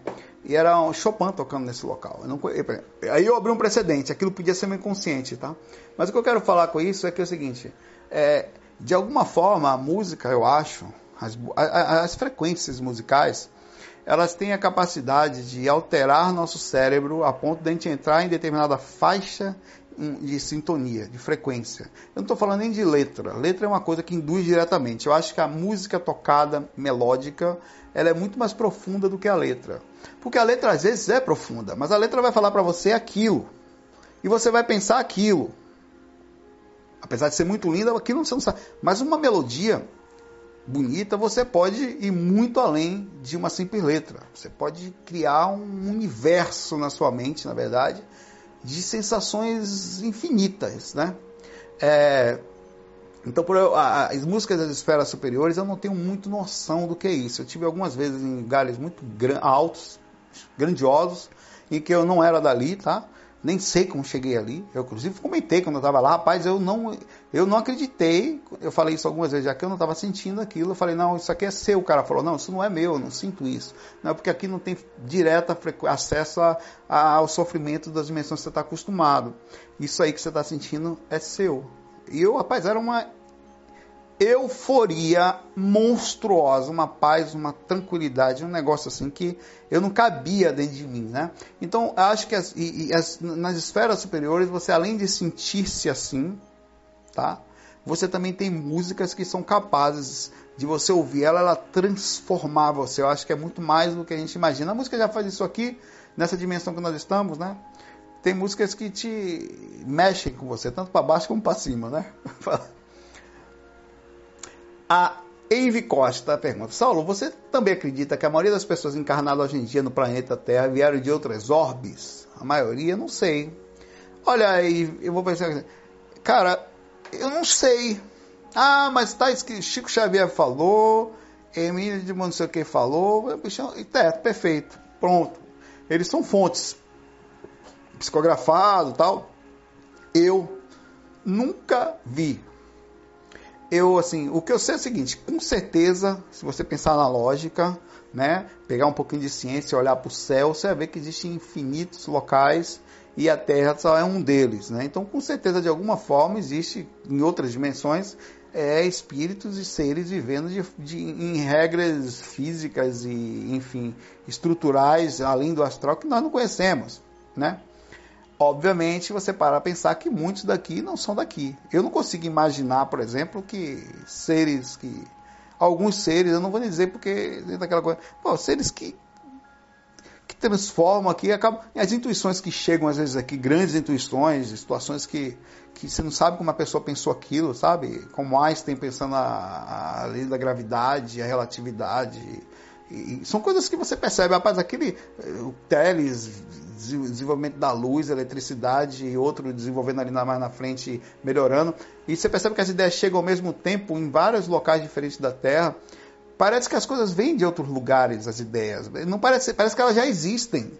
E era um Chopin tocando nesse local. Eu não, aí eu abri um precedente, aquilo podia ser meu inconsciente, tá? Mas o que eu quero falar com isso é que é o seguinte: é, de alguma forma, a música, eu acho, as, as frequências musicais, elas têm a capacidade de alterar nosso cérebro a ponto de a gente entrar em determinada faixa de sintonia, de frequência. Eu não estou falando nem de letra. Letra é uma coisa que induz diretamente. Eu acho que a música tocada, melódica, ela é muito mais profunda do que a letra. Porque a letra às vezes é profunda, mas a letra vai falar para você aquilo. E você vai pensar aquilo. Apesar de ser muito linda, aquilo você não sabe. Mas uma melodia bonita, você pode ir muito além de uma simples letra. Você pode criar um universo na sua mente, na verdade, de sensações infinitas, né? É, então, por, as músicas das esferas superiores, eu não tenho muito noção do que é isso. Eu tive algumas vezes em lugares muito altos, grandiosos, em que eu não era dali, tá? Nem sei como cheguei ali. Eu, inclusive, comentei quando eu estava lá, rapaz, eu não, eu não acreditei. Eu falei isso algumas vezes, já que eu não estava sentindo aquilo. Eu falei, não, isso aqui é seu. O cara falou, não, isso não é meu, eu não sinto isso. Não, porque aqui não tem direta acesso a, a, ao sofrimento das dimensões que você está acostumado. Isso aí que você está sentindo é seu. E eu, rapaz, era uma euforia monstruosa, uma paz, uma tranquilidade, um negócio assim que eu não cabia dentro de mim, né? Então, acho que as, e, e as, nas esferas superiores, você além de sentir-se assim, tá? Você também tem músicas que são capazes de você ouvir ela, ela transformar você. Eu acho que é muito mais do que a gente imagina. A música já faz isso aqui, nessa dimensão que nós estamos, né? Tem músicas que te mexem com você, tanto para baixo como para cima, né? [laughs] A Eve Costa pergunta: Saulo, você também acredita que a maioria das pessoas encarnadas hoje em dia no planeta Terra vieram de outras orbes? A maioria, não sei. Olha aí, eu vou pensar. Cara, eu não sei. Ah, mas tá escrito, Chico Xavier falou, Emílio de não sei o que falou, é, perfeito, pronto. Eles são fontes psicografado tal. Eu nunca vi eu assim, o que eu sei é o seguinte, com certeza, se você pensar na lógica, né, pegar um pouquinho de ciência, olhar para o céu, você vai ver que existem infinitos locais e a Terra só é um deles, né? Então, com certeza, de alguma forma, existe em outras dimensões é, espíritos e seres vivendo de, de, em regras físicas e, enfim, estruturais além do astral que nós não conhecemos, né? Obviamente, você para pensar que muitos daqui não são daqui. Eu não consigo imaginar, por exemplo, que seres que. Alguns seres, eu não vou dizer porque daquela coisa. Seres que, que transformam aqui, acabam. As intuições que chegam às vezes aqui, grandes intuições, situações que, que você não sabe como a pessoa pensou aquilo, sabe? Como Einstein pensando a, a lei da gravidade, a relatividade E são coisas que você percebe, rapaz, aquele o Teles, desenvolvimento da luz, eletricidade e outro desenvolvendo ali mais na frente, melhorando. E você percebe que as ideias chegam ao mesmo tempo em vários locais diferentes da Terra. Parece que as coisas vêm de outros lugares, as ideias. Não parece, parece que elas já existem.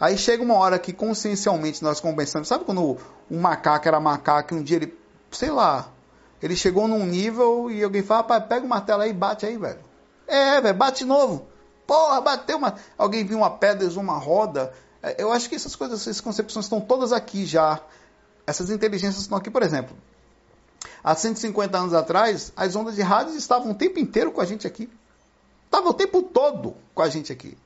Aí chega uma hora que consciencialmente nós conversamos. Sabe quando um macaco era macaco e um dia ele, sei lá, ele chegou num nível e alguém fala, pai, pega o martelo aí e bate aí, velho. É, velho, bate novo. Porra, bateu uma. Alguém viu uma pedra, usou uma roda. É, eu acho que essas coisas, essas concepções estão todas aqui já. Essas inteligências estão aqui, por exemplo. Há 150 anos atrás, as ondas de rádio estavam o tempo inteiro com a gente aqui. Estava o tempo todo com a gente aqui.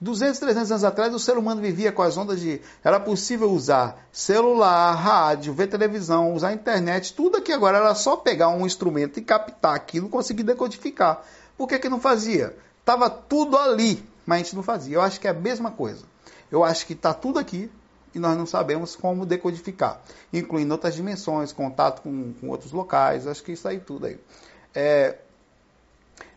200, 300 anos atrás, o ser humano vivia com as ondas de. Era possível usar celular, rádio, ver televisão, usar internet, tudo aqui agora era só pegar um instrumento e captar aquilo, conseguir decodificar. Por que, que não fazia? Estava tudo ali, mas a gente não fazia. Eu acho que é a mesma coisa. Eu acho que está tudo aqui e nós não sabemos como decodificar, incluindo outras dimensões, contato com, com outros locais. Acho que isso aí tudo aí. É,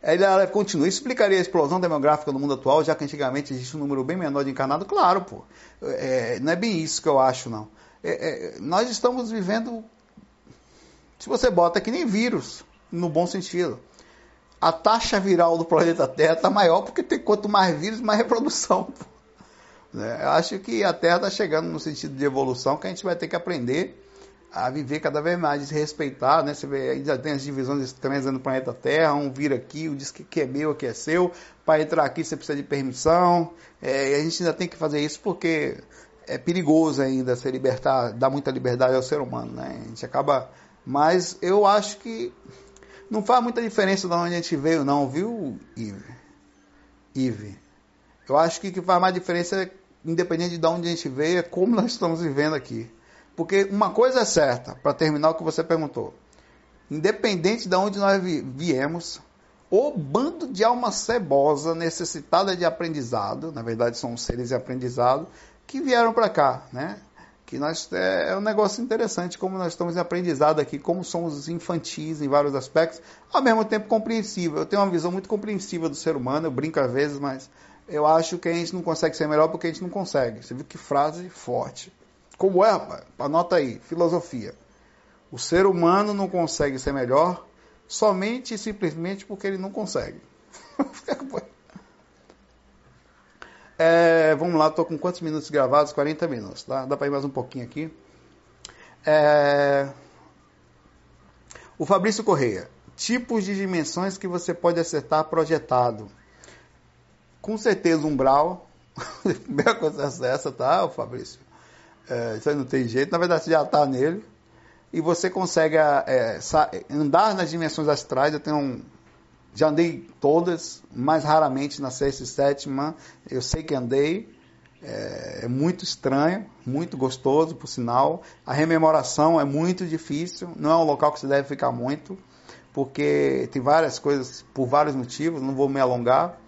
ela continua. Isso explicaria a explosão demográfica no mundo atual, já que antigamente existe um número bem menor de encarnados? Claro, pô. É, não é bem isso que eu acho, não. É, é, nós estamos vivendo. Se você bota que nem vírus, no bom sentido. A taxa viral do planeta Terra está maior porque tem quanto mais vírus, mais reprodução. Pô. É, eu acho que a Terra está chegando no sentido de evolução que a gente vai ter que aprender a viver cada vez mais, respeitar, né? Você vê, ainda tem as divisões estranhas no planeta Terra, um vira aqui, um diz que é meu, que é seu, para entrar aqui você precisa de permissão, é, a gente ainda tem que fazer isso porque é perigoso ainda se libertar, dar muita liberdade ao ser humano, né? A gente acaba, mas eu acho que não faz muita diferença de onde a gente veio não, viu, Ive? Ive. Eu acho que o que faz mais diferença, independente de onde a gente veio, é como nós estamos vivendo aqui. Porque uma coisa é certa, para terminar o que você perguntou. Independente de onde nós viemos, o bando de alma cebosa necessitada de aprendizado, na verdade são seres de aprendizado, que vieram para cá, né? Que nós, é, é, um negócio interessante como nós estamos em aprendizado aqui, como somos infantis em vários aspectos, ao mesmo tempo compreensível. Eu tenho uma visão muito compreensiva do ser humano, eu brinco às vezes, mas eu acho que a gente não consegue ser melhor porque a gente não consegue. Você viu que frase forte. Como é, rapaz? Anota aí, filosofia. O ser humano não consegue ser melhor somente e simplesmente porque ele não consegue. [laughs] é, vamos lá, estou com quantos minutos gravados? 40 minutos, tá? Dá para ir mais um pouquinho aqui. É... O Fabrício Correia. Tipos de dimensões que você pode acertar projetado. Com certeza, umbral. [laughs] Primeira coisa é essa, tá, Fabrício? É, isso aí não tem jeito. Na verdade, você já está nele. E você consegue é, andar nas dimensões astrais. Eu tenho um, já andei todas, mais raramente na sexta e sétima. Eu sei que andei. É, é, muito estranho, muito gostoso, por sinal. A rememoração é muito difícil. Não é um local que você deve ficar muito, porque tem várias coisas, por vários motivos. Não vou me alongar.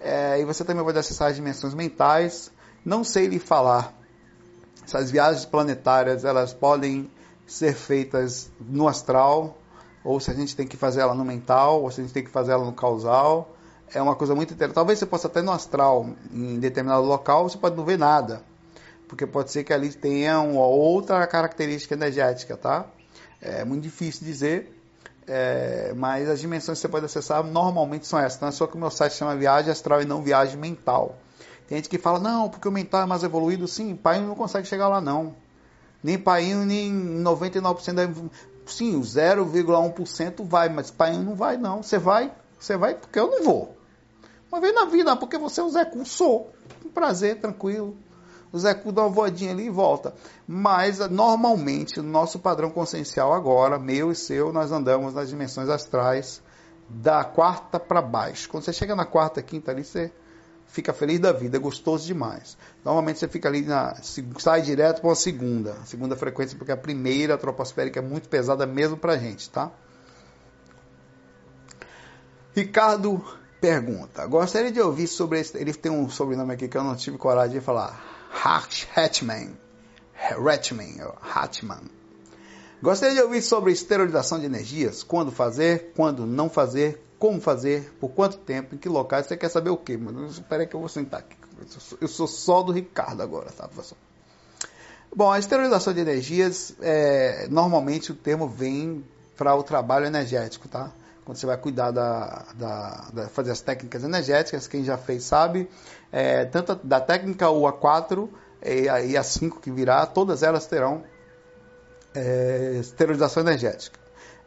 É, e você também pode acessar as dimensões mentais. Não sei lhe falar essas viagens planetárias, elas podem ser feitas no astral, ou se a gente tem que fazer ela no mental, ou se a gente tem que fazer ela no causal. É uma coisa muito interessante. Talvez você possa até no astral, em determinado local, você pode não ver nada. Porque pode ser que ali tenha uma outra característica energética, tá? É muito difícil dizer, é, mas as dimensões que você pode acessar normalmente são essas. Não é só que o meu site chama Viagem Astral e não Viagem Mental. Tem gente que fala, não, porque o mental é mais evoluído. Sim, pai não consegue chegar lá, não. Nem pai nem 99% da... Sim, o 0,1% vai, mas pai não vai, não. Você vai, você vai porque eu não vou. Uma vez na vida, porque você é o Zé Cu, sou. Um prazer, tranquilo. O Zé Cu dá uma voadinha ali e volta. Mas, normalmente, o nosso padrão consciencial agora, meu e seu, nós andamos nas dimensões astrais da quarta para baixo. Quando você chega na quarta, quinta ali, você fica feliz da vida, é gostoso demais. Normalmente você fica ali na. sai direto para uma segunda. Segunda frequência, porque a primeira a troposférica é muito pesada mesmo pra gente, tá? Ricardo pergunta: Gostaria de ouvir sobre esse. Ele tem um sobrenome aqui que eu não tive coragem de falar. Hatchman. Hatchman. Hatchman. Gostaria de ouvir sobre esterilização de energias, quando fazer, quando não fazer, como fazer, por quanto tempo, em que locais. Você quer saber o quê? Mano? Espera aí que eu vou sentar aqui. Eu sou só do Ricardo agora, tá, professor? Bom, a esterilização de energias, é, normalmente o termo vem para o trabalho energético, tá? Quando você vai cuidar da, da, da fazer as técnicas energéticas, quem já fez sabe, é, tanto da técnica UA4 e a, e a 5 que virá, todas elas terão é, esterilização energética.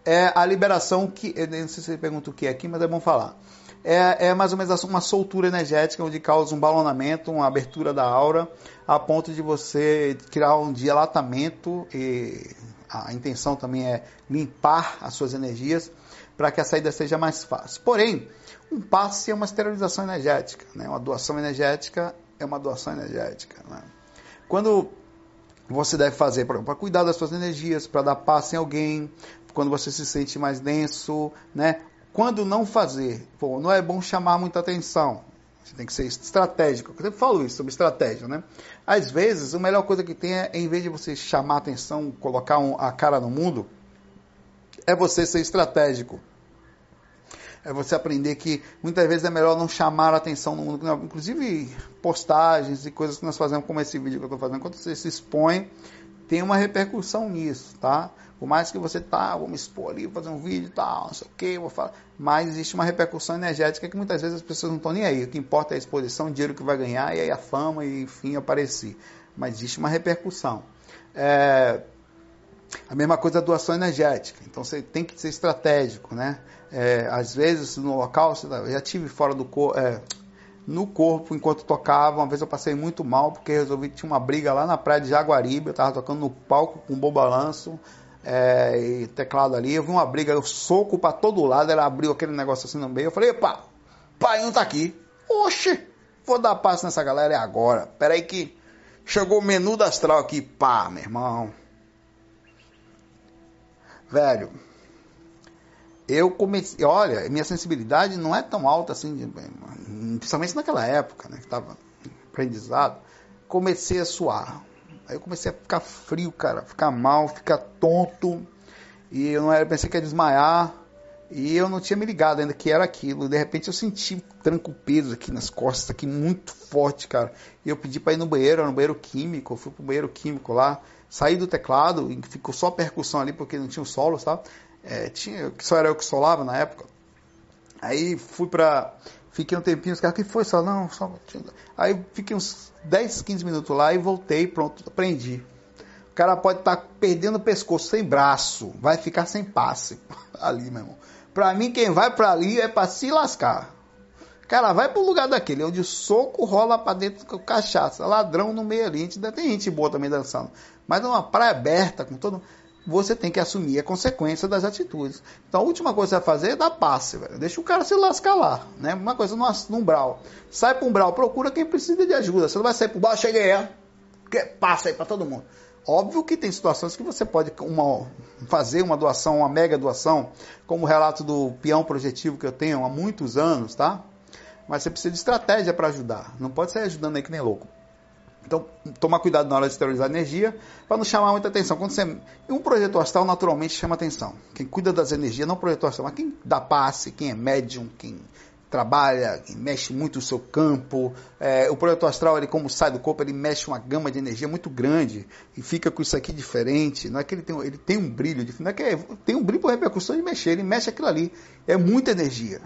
É a liberação que, não sei se você pergunta o que é aqui, mas é bom falar. É, é, mais ou menos uma soltura energética onde causa um balonamento, uma abertura da aura, a ponto de você criar um dilatamento e a intenção também é limpar as suas energias para que a saída seja mais fácil. Porém, um passe é uma esterilização energética, né? uma doação energética é uma doação energética. Né? Quando você deve fazer para cuidar das suas energias, para dar passe em alguém, quando você se sente mais denso, né? Quando não fazer, pô, não é bom chamar muita atenção. Você tem que ser estratégico. Eu sempre falo isso sobre estratégia, né? Às vezes, a melhor coisa que tem é, em vez de você chamar atenção, colocar um, a cara no mundo, é você ser estratégico. É você aprender que muitas vezes é melhor não chamar a atenção no mundo. Inclusive, postagens e coisas que nós fazemos, como esse vídeo que eu estou fazendo, quando você se expõe, tem uma repercussão nisso, tá? Por mais que você tá, vou me expor ali, vou fazer um vídeo tal, não sei o que, vou falar. Mas existe uma repercussão energética que muitas vezes as pessoas não estão nem aí. O que importa é a exposição, o dinheiro que vai ganhar e aí a fama e enfim aparecer. Mas existe uma repercussão. É... A mesma coisa a doação energética. Então você tem que ser estratégico, né? É, às vezes no local, eu já tive fora do corpo, é, no corpo enquanto tocava. Uma vez eu passei muito mal porque resolvi tinha uma briga lá na praia de Jaguaribe. Eu estava tocando no palco com um bom balanço é, e teclado ali. Eu vi uma briga, eu soco para todo lado. Ela abriu aquele negócio assim no meio. Eu falei, epa, pai não tá aqui. Oxe, vou dar passo nessa galera é agora. Pera aí que chegou o menu da astral aqui. Pá, meu irmão. Velho, eu comecei. Olha, minha sensibilidade não é tão alta assim, principalmente naquela época, né, que estava aprendizado. Comecei a suar. Aí eu comecei a ficar frio, cara, ficar mal, ficar tonto. E eu não era, pensei que ia desmaiar. E eu não tinha me ligado ainda que era aquilo. De repente eu senti um tranco peso aqui nas costas, aqui muito forte, cara. E eu pedi para ir no banheiro, no banheiro químico. Eu fui pro banheiro químico lá. Saí do teclado ficou só percussão ali porque não tinha o solo, sabe? É, tinha, só era eu que solava na época. Aí fui pra. Fiquei um tempinho, os caras, que foi só? Não, só. Aí fiquei uns 10, 15 minutos lá e voltei, pronto, aprendi. O cara pode estar tá perdendo o pescoço sem braço, vai ficar sem passe [laughs] ali, meu irmão. Pra mim, quem vai pra ali é pra se lascar. Cara, vai pro lugar daquele, onde o soco rola pra dentro com cachaça, ladrão no meio ali. Tem gente boa também dançando. Mas numa praia aberta, com todo você tem que assumir a consequência das atitudes. Então a última coisa que você vai fazer é dar passe, velho. Deixa o cara se lascar lá, né? Uma coisa no, umbral. Sai para o umbral, procura quem precisa de ajuda. Você não vai sair para o baixo, cheguei, é. Que passa aí para todo mundo. Óbvio que tem situações que você pode uma, fazer uma doação, uma mega doação, como o relato do peão projetivo que eu tenho há muitos anos, tá? Mas você precisa de estratégia para ajudar. Não pode sair ajudando aí que nem louco. Então, tomar cuidado na hora de esterilizar energia, para não chamar muita atenção. Quando você, um projeto astral naturalmente chama atenção. Quem cuida das energias, não projeto astral, mas quem dá passe, quem é médium, quem trabalha, mexe muito o seu campo. É, o projeto astral, ele como sai do corpo, ele mexe uma gama de energia muito grande e fica com isso aqui diferente. Não é que ele tem, ele tem um brilho, não é que é, tem um brilho por repercussão de mexer, ele mexe aquilo ali. É muita energia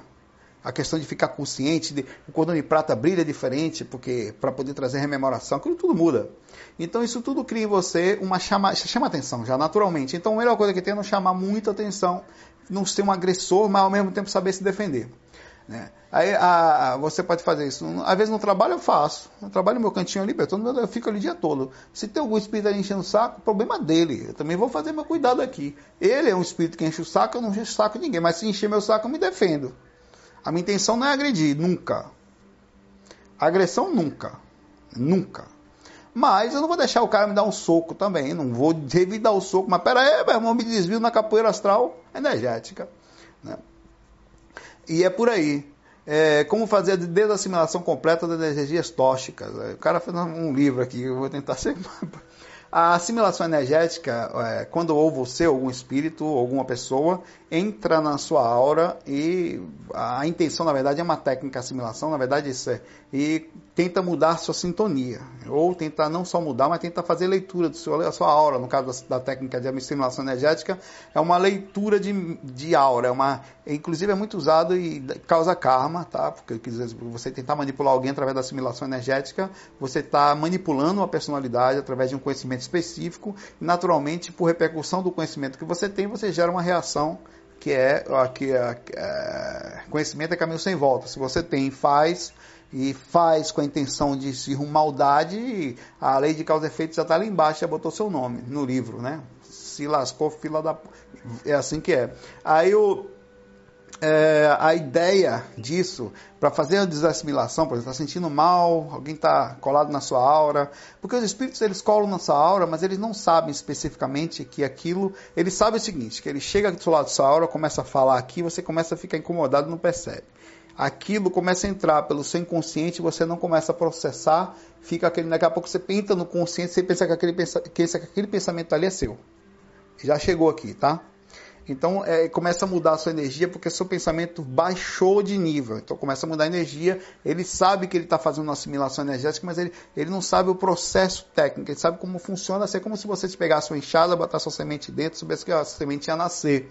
a questão de ficar consciente, de, o cordão de prata brilha diferente, porque para poder trazer rememoração, aquilo tudo muda. Então isso tudo cria em você uma chama, chama atenção já naturalmente. Então a melhor coisa que tem é não chamar muita atenção, não ser um agressor, mas ao mesmo tempo saber se defender. Né? Aí a, a, você pode fazer isso. Às vezes no trabalho eu faço. No trabalho meu cantinho ali, eu fico ali o dia todo. Se tem algum espírito ali enchendo o saco, problema dele. Eu também vou fazer meu cuidado aqui. Ele é um espírito que enche o saco, eu não encho o saco de ninguém. Mas se encher meu saco, eu me defendo. A minha intenção não é agredir, nunca. Agressão nunca. Nunca. Mas eu não vou deixar o cara me dar um soco também. Não vou revidar o soco. Mas pera aí, meu irmão, me desvio na capoeira astral energética. Né? E é por aí. É, como fazer a desassimilação completa das energias tóxicas. O cara fez um livro aqui, eu vou tentar [laughs] ser. A assimilação energética, é, quando ou você, algum espírito, alguma pessoa, entra na sua aura e a intenção, na verdade, é uma técnica de assimilação, na verdade isso é, e tenta mudar sua sintonia, ou tenta não só mudar, mas tenta fazer leitura da sua, aura, no caso da, da, técnica de assimilação energética, é uma leitura de, de aura, é uma, inclusive é muito usado e causa karma, tá? Porque você tentar manipular alguém através da assimilação energética, você está manipulando uma personalidade através de um conhecimento específico, e naturalmente, por repercussão do conhecimento que você tem, você gera uma reação que é, que é, é conhecimento é caminho sem volta. Se você tem, faz e faz com a intenção de se maldade, a lei de causa e efeito já está lá embaixo, já botou seu nome no livro, né? Se lascou, fila da. É assim que é. Aí o é, a ideia disso, para fazer a desassimilação, por exemplo, está sentindo mal, alguém está colado na sua aura, porque os espíritos eles colam na sua aura, mas eles não sabem especificamente que aquilo, eles sabem o seguinte, que ele chega do seu lado da sua aura, começa a falar aqui, você começa a ficar incomodado não percebe. Aquilo começa a entrar pelo seu inconsciente, você não começa a processar, fica aquele, daqui a pouco você pensa no consciente, você pensa que aquele, que aquele pensamento ali é seu. Já chegou aqui, tá? Então é, começa a mudar a sua energia porque seu pensamento baixou de nível. Então começa a mudar a energia. Ele sabe que ele está fazendo uma assimilação energética, mas ele, ele não sabe o processo técnico. Ele sabe como funciona. É como se você pegasse uma enxada, botasse sua semente dentro, soubesse que a semente ia nascer.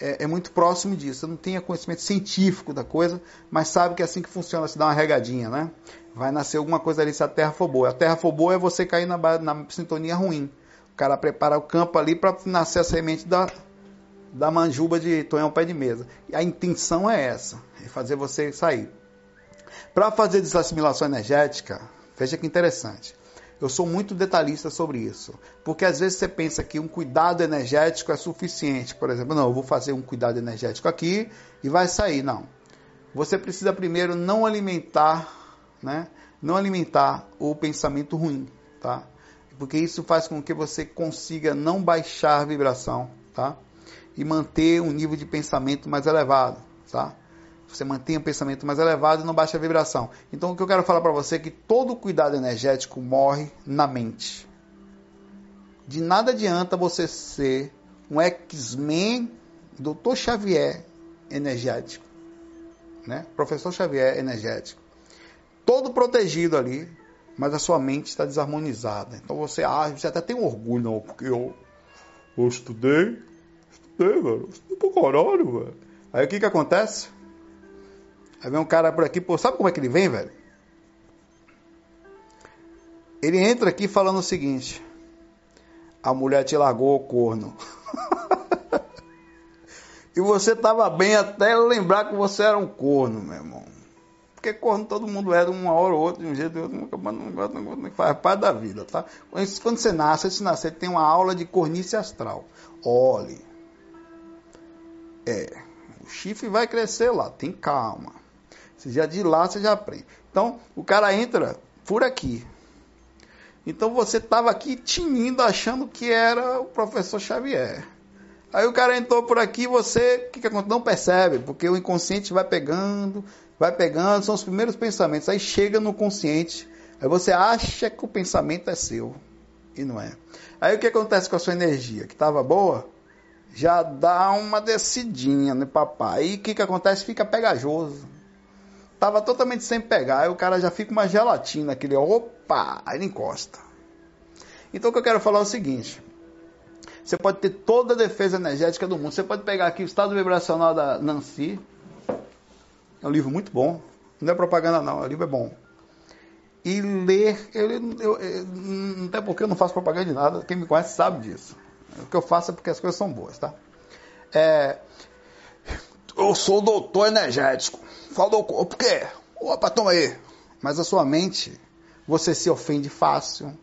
É, é, muito próximo disso. Você não tem conhecimento científico da coisa, mas sabe que é assim que funciona. Se dá uma regadinha, né? Vai nascer alguma coisa ali se a terra for boa. A terra for boa é você cair na, na sintonia ruim. O cara prepara o campo ali para nascer a semente da da manjuba de Tonhão Pé de Mesa. E a intenção é essa, é fazer você sair. Para fazer desassimilação energética, veja que interessante. Eu sou muito detalhista sobre isso. Porque às vezes você pensa que um cuidado energético é suficiente. Por exemplo, não, eu vou fazer um cuidado energético aqui e vai sair. Não. Você precisa primeiro não alimentar, né? Não alimentar o pensamento ruim, tá? Porque isso faz com que você consiga não baixar a vibração, tá? e manter um nível de pensamento mais elevado, tá? Você mantém um pensamento mais elevado e não baixa a vibração. Então, o que eu quero falar para você é que todo cuidado energético morre na mente. De nada adianta você ser um X-Men, Dr. Xavier energético, né? Professor Xavier energético. Todo protegido ali, mas a sua mente está desarmonizada. Então você, ah, você até tem orgulho, não, porque eu, eu estudei estudei, velho. Estudei pra caralho, velho. Aí o que que acontece? Aí vem um cara por aqui, pô, sabe como é que ele vem, velho? Ele entra aqui falando o seguinte: a mulher te largou o corno. [laughs] e você tava bem até lembrar que você era um corno, meu irmão. Porque corno todo mundo é de uma hora ou outra, de um jeito ou outro, não faz parte da vida, tá? Quando você nasce, se nascer, tem uma aula de cornice astral. Olhe, é, o chifre vai crescer lá, tem calma. Você já de lá você já aprende. Então, o cara entra por aqui. Então você estava aqui tinindo, achando que era o professor Xavier. Aí o cara entrou por aqui, você que que não percebe, porque o inconsciente vai pegando, vai pegando, são os primeiros pensamentos. Aí chega no consciente, aí você acha que o pensamento é seu e não é. Aí o que acontece com a sua energia? Que estava boa? já dá uma descidinha no papai. E o que, que acontece? Fica pegajoso. Tava totalmente sem pegar, aí o cara já fica uma gelatina, aquele opa, aí ele encosta. Então o que eu quero falar é o seguinte: você pode ter toda a defesa energética do mundo. Você pode pegar aqui o estado vibracional da Nancy. É um livro muito bom. Não é propaganda, não. O livro é bom. E ler, ele, eu, eu, até porque eu não faço propaganda de nada. Quem me conhece sabe disso. O que eu faço é porque as coisas são boas, tá? É, eu sou doutor energético. Fala por quê? Opa, toma aí. Mas a sua mente, você se ofende fácil.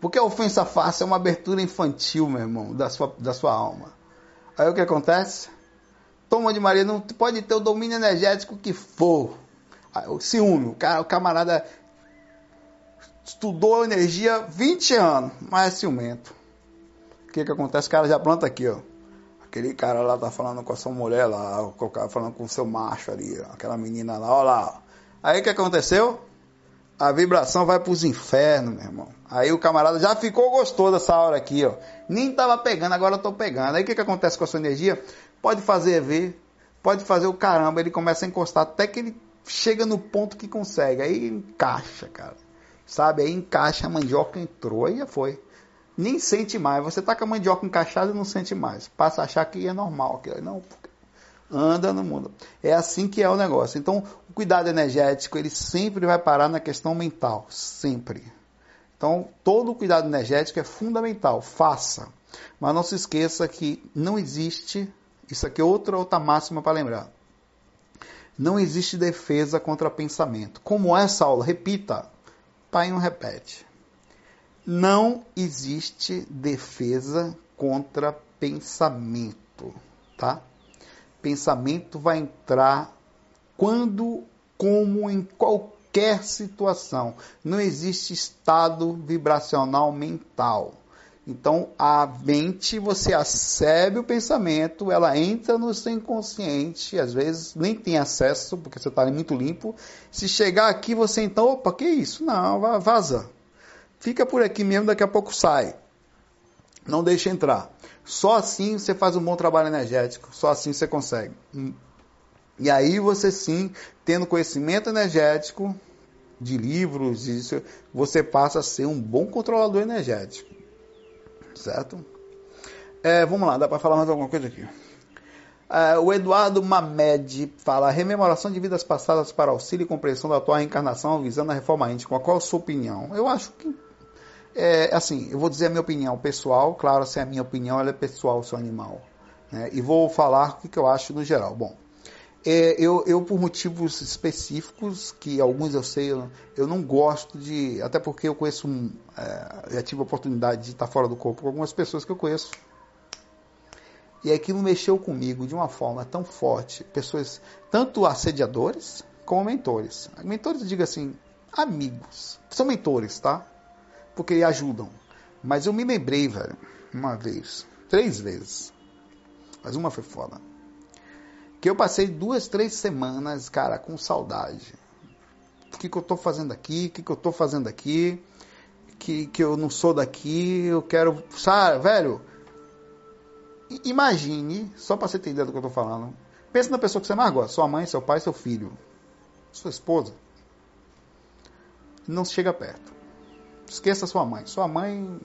Porque a ofensa fácil é uma abertura infantil, meu irmão, da sua, da sua alma. Aí o que acontece? Toma de Maria, não pode ter o domínio energético que for. O ciúme, o, o camarada estudou energia 20 anos, mas é ciumento que que acontece? O cara já planta aqui, ó. Aquele cara lá tá falando com a sua mulher lá, o cara falando com o seu macho ali, aquela menina lá, ó lá. Aí o que aconteceu? a vibração vai para os infernos, meu irmão. Aí o camarada já ficou gostoso dessa hora aqui, ó. Nem tava pegando, agora eu tô pegando. Aí o que, que acontece com a sua energia? Pode fazer ver, pode fazer o caramba, ele começa a encostar até que ele chega no ponto que consegue. Aí encaixa, cara. Sabe? Aí encaixa, a mandioca entrou, aí já foi. Nem sente mais. Você tá com a mandioca encaixada e não sente mais. Passa a achar que é normal. Que não, anda no mundo. É assim que é o negócio. Então, o cuidado energético, ele sempre vai parar na questão mental. Sempre. Então, todo o cuidado energético é fundamental. Faça. Mas não se esqueça que não existe, isso aqui é outra, outra máxima para lembrar. Não existe defesa contra pensamento. Como essa aula, repita. Pai não repete. Não existe defesa contra pensamento, tá? Pensamento vai entrar quando, como, em qualquer situação. Não existe estado vibracional mental. Então, a mente, você acebe o pensamento, ela entra no seu inconsciente, às vezes nem tem acesso, porque você está muito limpo. Se chegar aqui, você então, opa, que isso? Não, vaza. Fica por aqui mesmo, daqui a pouco sai. Não deixa entrar. Só assim você faz um bom trabalho energético, só assim você consegue. E aí você sim, tendo conhecimento energético de livros, isso, você passa a ser um bom controlador energético certo? É, vamos lá, dá para falar mais alguma coisa aqui. É, o Eduardo Mamed fala: rememoração de vidas passadas para auxílio e compreensão da atual reencarnação visando a reforma íntima. Qual a sua opinião? Eu acho que. É, assim, eu vou dizer a minha opinião pessoal, claro, se é a minha opinião, ela é pessoal, seu animal. Né? E vou falar o que, eu acho no geral. Bom, é, eu, eu, por motivos específicos, que alguns eu sei, eu, eu não gosto de. Até porque eu conheço. Um, é, já tive a oportunidade de estar fora do corpo com algumas pessoas que eu conheço. E aquilo mexeu comigo de uma forma tão forte. Pessoas, tanto assediadores como mentores. Mentores, eu digo assim, amigos. São mentores, tá? Porque ajudam. Mas eu me lembrei, velho, uma vez, três vezes. Mas uma foi foda que eu passei duas, três semanas, cara, com saudade. O que, que eu estou fazendo aqui? O que, que eu estou fazendo aqui? Que, que eu não sou daqui, eu quero. Sabe, velho? Imagine, só para você ideia do que eu estou falando. Pense na pessoa que você mais gosta: sua mãe, seu pai, seu filho, sua esposa. Não chega perto. Esqueça sua mãe. Sua mãe.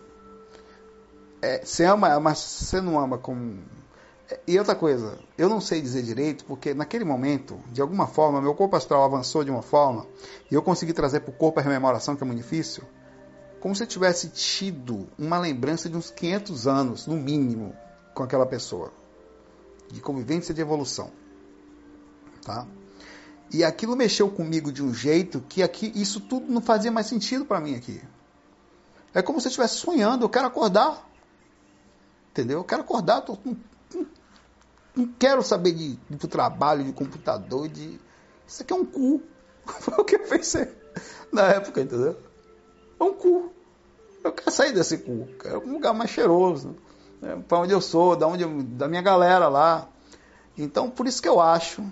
É, você ama, mas você não ama como e outra coisa, eu não sei dizer direito, porque naquele momento, de alguma forma, meu corpo astral avançou de uma forma e eu consegui trazer para o corpo a rememoração, que é muito difícil, como se eu tivesse tido uma lembrança de uns 500 anos, no mínimo, com aquela pessoa, de convivência de evolução. Tá? E aquilo mexeu comigo de um jeito que aqui isso tudo não fazia mais sentido para mim aqui. É como se eu estivesse sonhando, eu quero acordar. Entendeu? Eu quero acordar, tô com não quero saber de, trabalho, de computador, de. Isso aqui é um cu. [laughs] Foi o que eu pensei na época, entendeu? É um cu. Eu quero sair desse cu. Quero um lugar mais cheiroso. Né? Para onde eu sou, da, onde eu, da minha galera lá. Então, por isso que eu acho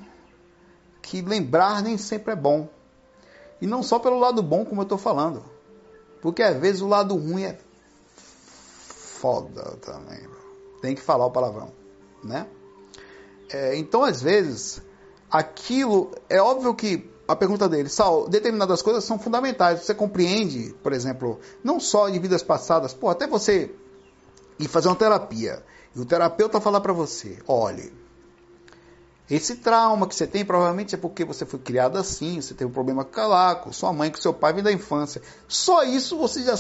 que lembrar nem sempre é bom. E não só pelo lado bom, como eu estou falando. Porque às vezes o lado ruim é foda também. Tem que falar o palavrão, né? É, então, às vezes, aquilo. É óbvio que a pergunta dele, Sal, determinadas coisas são fundamentais. Você compreende, por exemplo, não só de vidas passadas, pô, até você ir fazer uma terapia e o terapeuta falar para você: olhe, esse trauma que você tem provavelmente é porque você foi criado assim, você teve um problema com lá, com sua mãe, com seu pai, vem da infância. Só isso você já,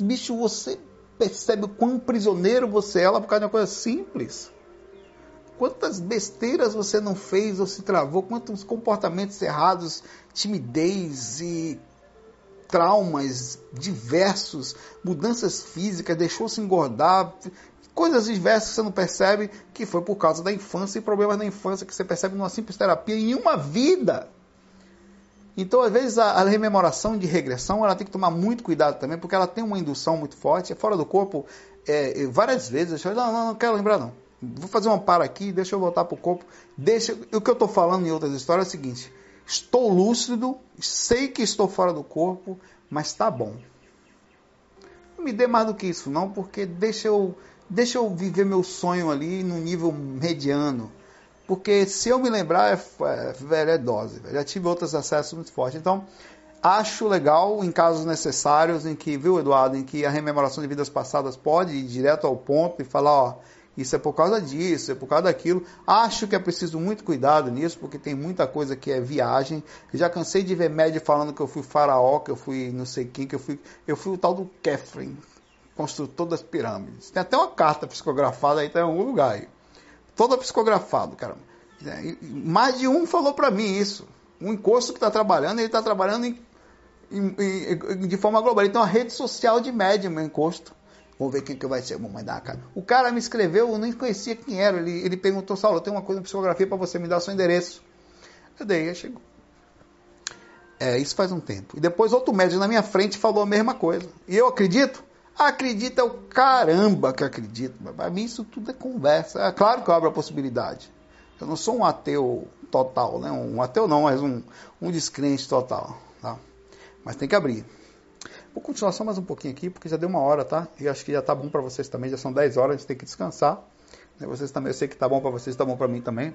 bicho, você percebe o quão prisioneiro você é lá por causa de uma coisa simples. Quantas besteiras você não fez ou se travou? Quantos comportamentos errados, timidez e traumas diversos, mudanças físicas, deixou-se engordar, coisas diversas que você não percebe que foi por causa da infância e problemas da infância que você percebe numa simples terapia em uma vida. Então, às vezes, a, a, rememoração de regressão ela tem que tomar muito cuidado também, porque ela tem uma indução muito forte, é fora do corpo, é, várias vezes. Eu, não, não, não quero lembrar, não vou fazer uma para aqui, deixa eu voltar para o corpo. Deixa, o que eu estou falando em outras histórias é o seguinte: estou lúcido, sei que estou fora do corpo, mas está bom. Não me dê mais do que isso, não, porque deixa eu, deixa eu viver meu sonho ali no nível mediano. Porque se eu me lembrar, é, é, velho, é dose. Velho. Já tive outros acessos muito fortes. Então, acho legal em casos necessários em que, viu, Eduardo, em que a rememoração de vidas passadas pode ir direto ao ponto e falar, ó, isso é por causa disso, é por causa daquilo. Acho que é preciso muito cuidado nisso, porque tem muita coisa que é viagem. Eu já cansei de ver média falando que eu fui faraó, que eu fui não sei quem, que eu fui. Eu fui o tal do Kefren, construtor das pirâmides. Tem até uma carta psicografada aí, tá em algum lugar aí. Toda psicografado, caramba. Mais de um falou para mim isso. Um encosto que está trabalhando, ele está trabalhando em, em, em, de forma global. Ele tem uma rede social de médium, meu encosto. Vamos ver quem que vai ser. Vou mandar cara. O cara me escreveu, eu nem conhecia quem era. Ele, ele perguntou, Saulo, tem uma coisa de psicografia para você me dar seu endereço. Eu dei, aí chegou. É, isso faz um tempo. E depois outro médico na minha frente falou a mesma coisa. E eu acredito? Acredita é o caramba que acredito. Para mim isso tudo é conversa. É claro que eu abro a possibilidade. Eu não sou um ateu total, né? Um ateu não, mas um, um descrente total. Tá? Mas tem que abrir. Vou continuar só mais um pouquinho aqui, porque já deu uma hora, tá? E acho que já tá bom para vocês também, já são 10 horas, a gente tem que descansar. Né? Vocês também, eu sei que tá bom para vocês, tá bom para mim também.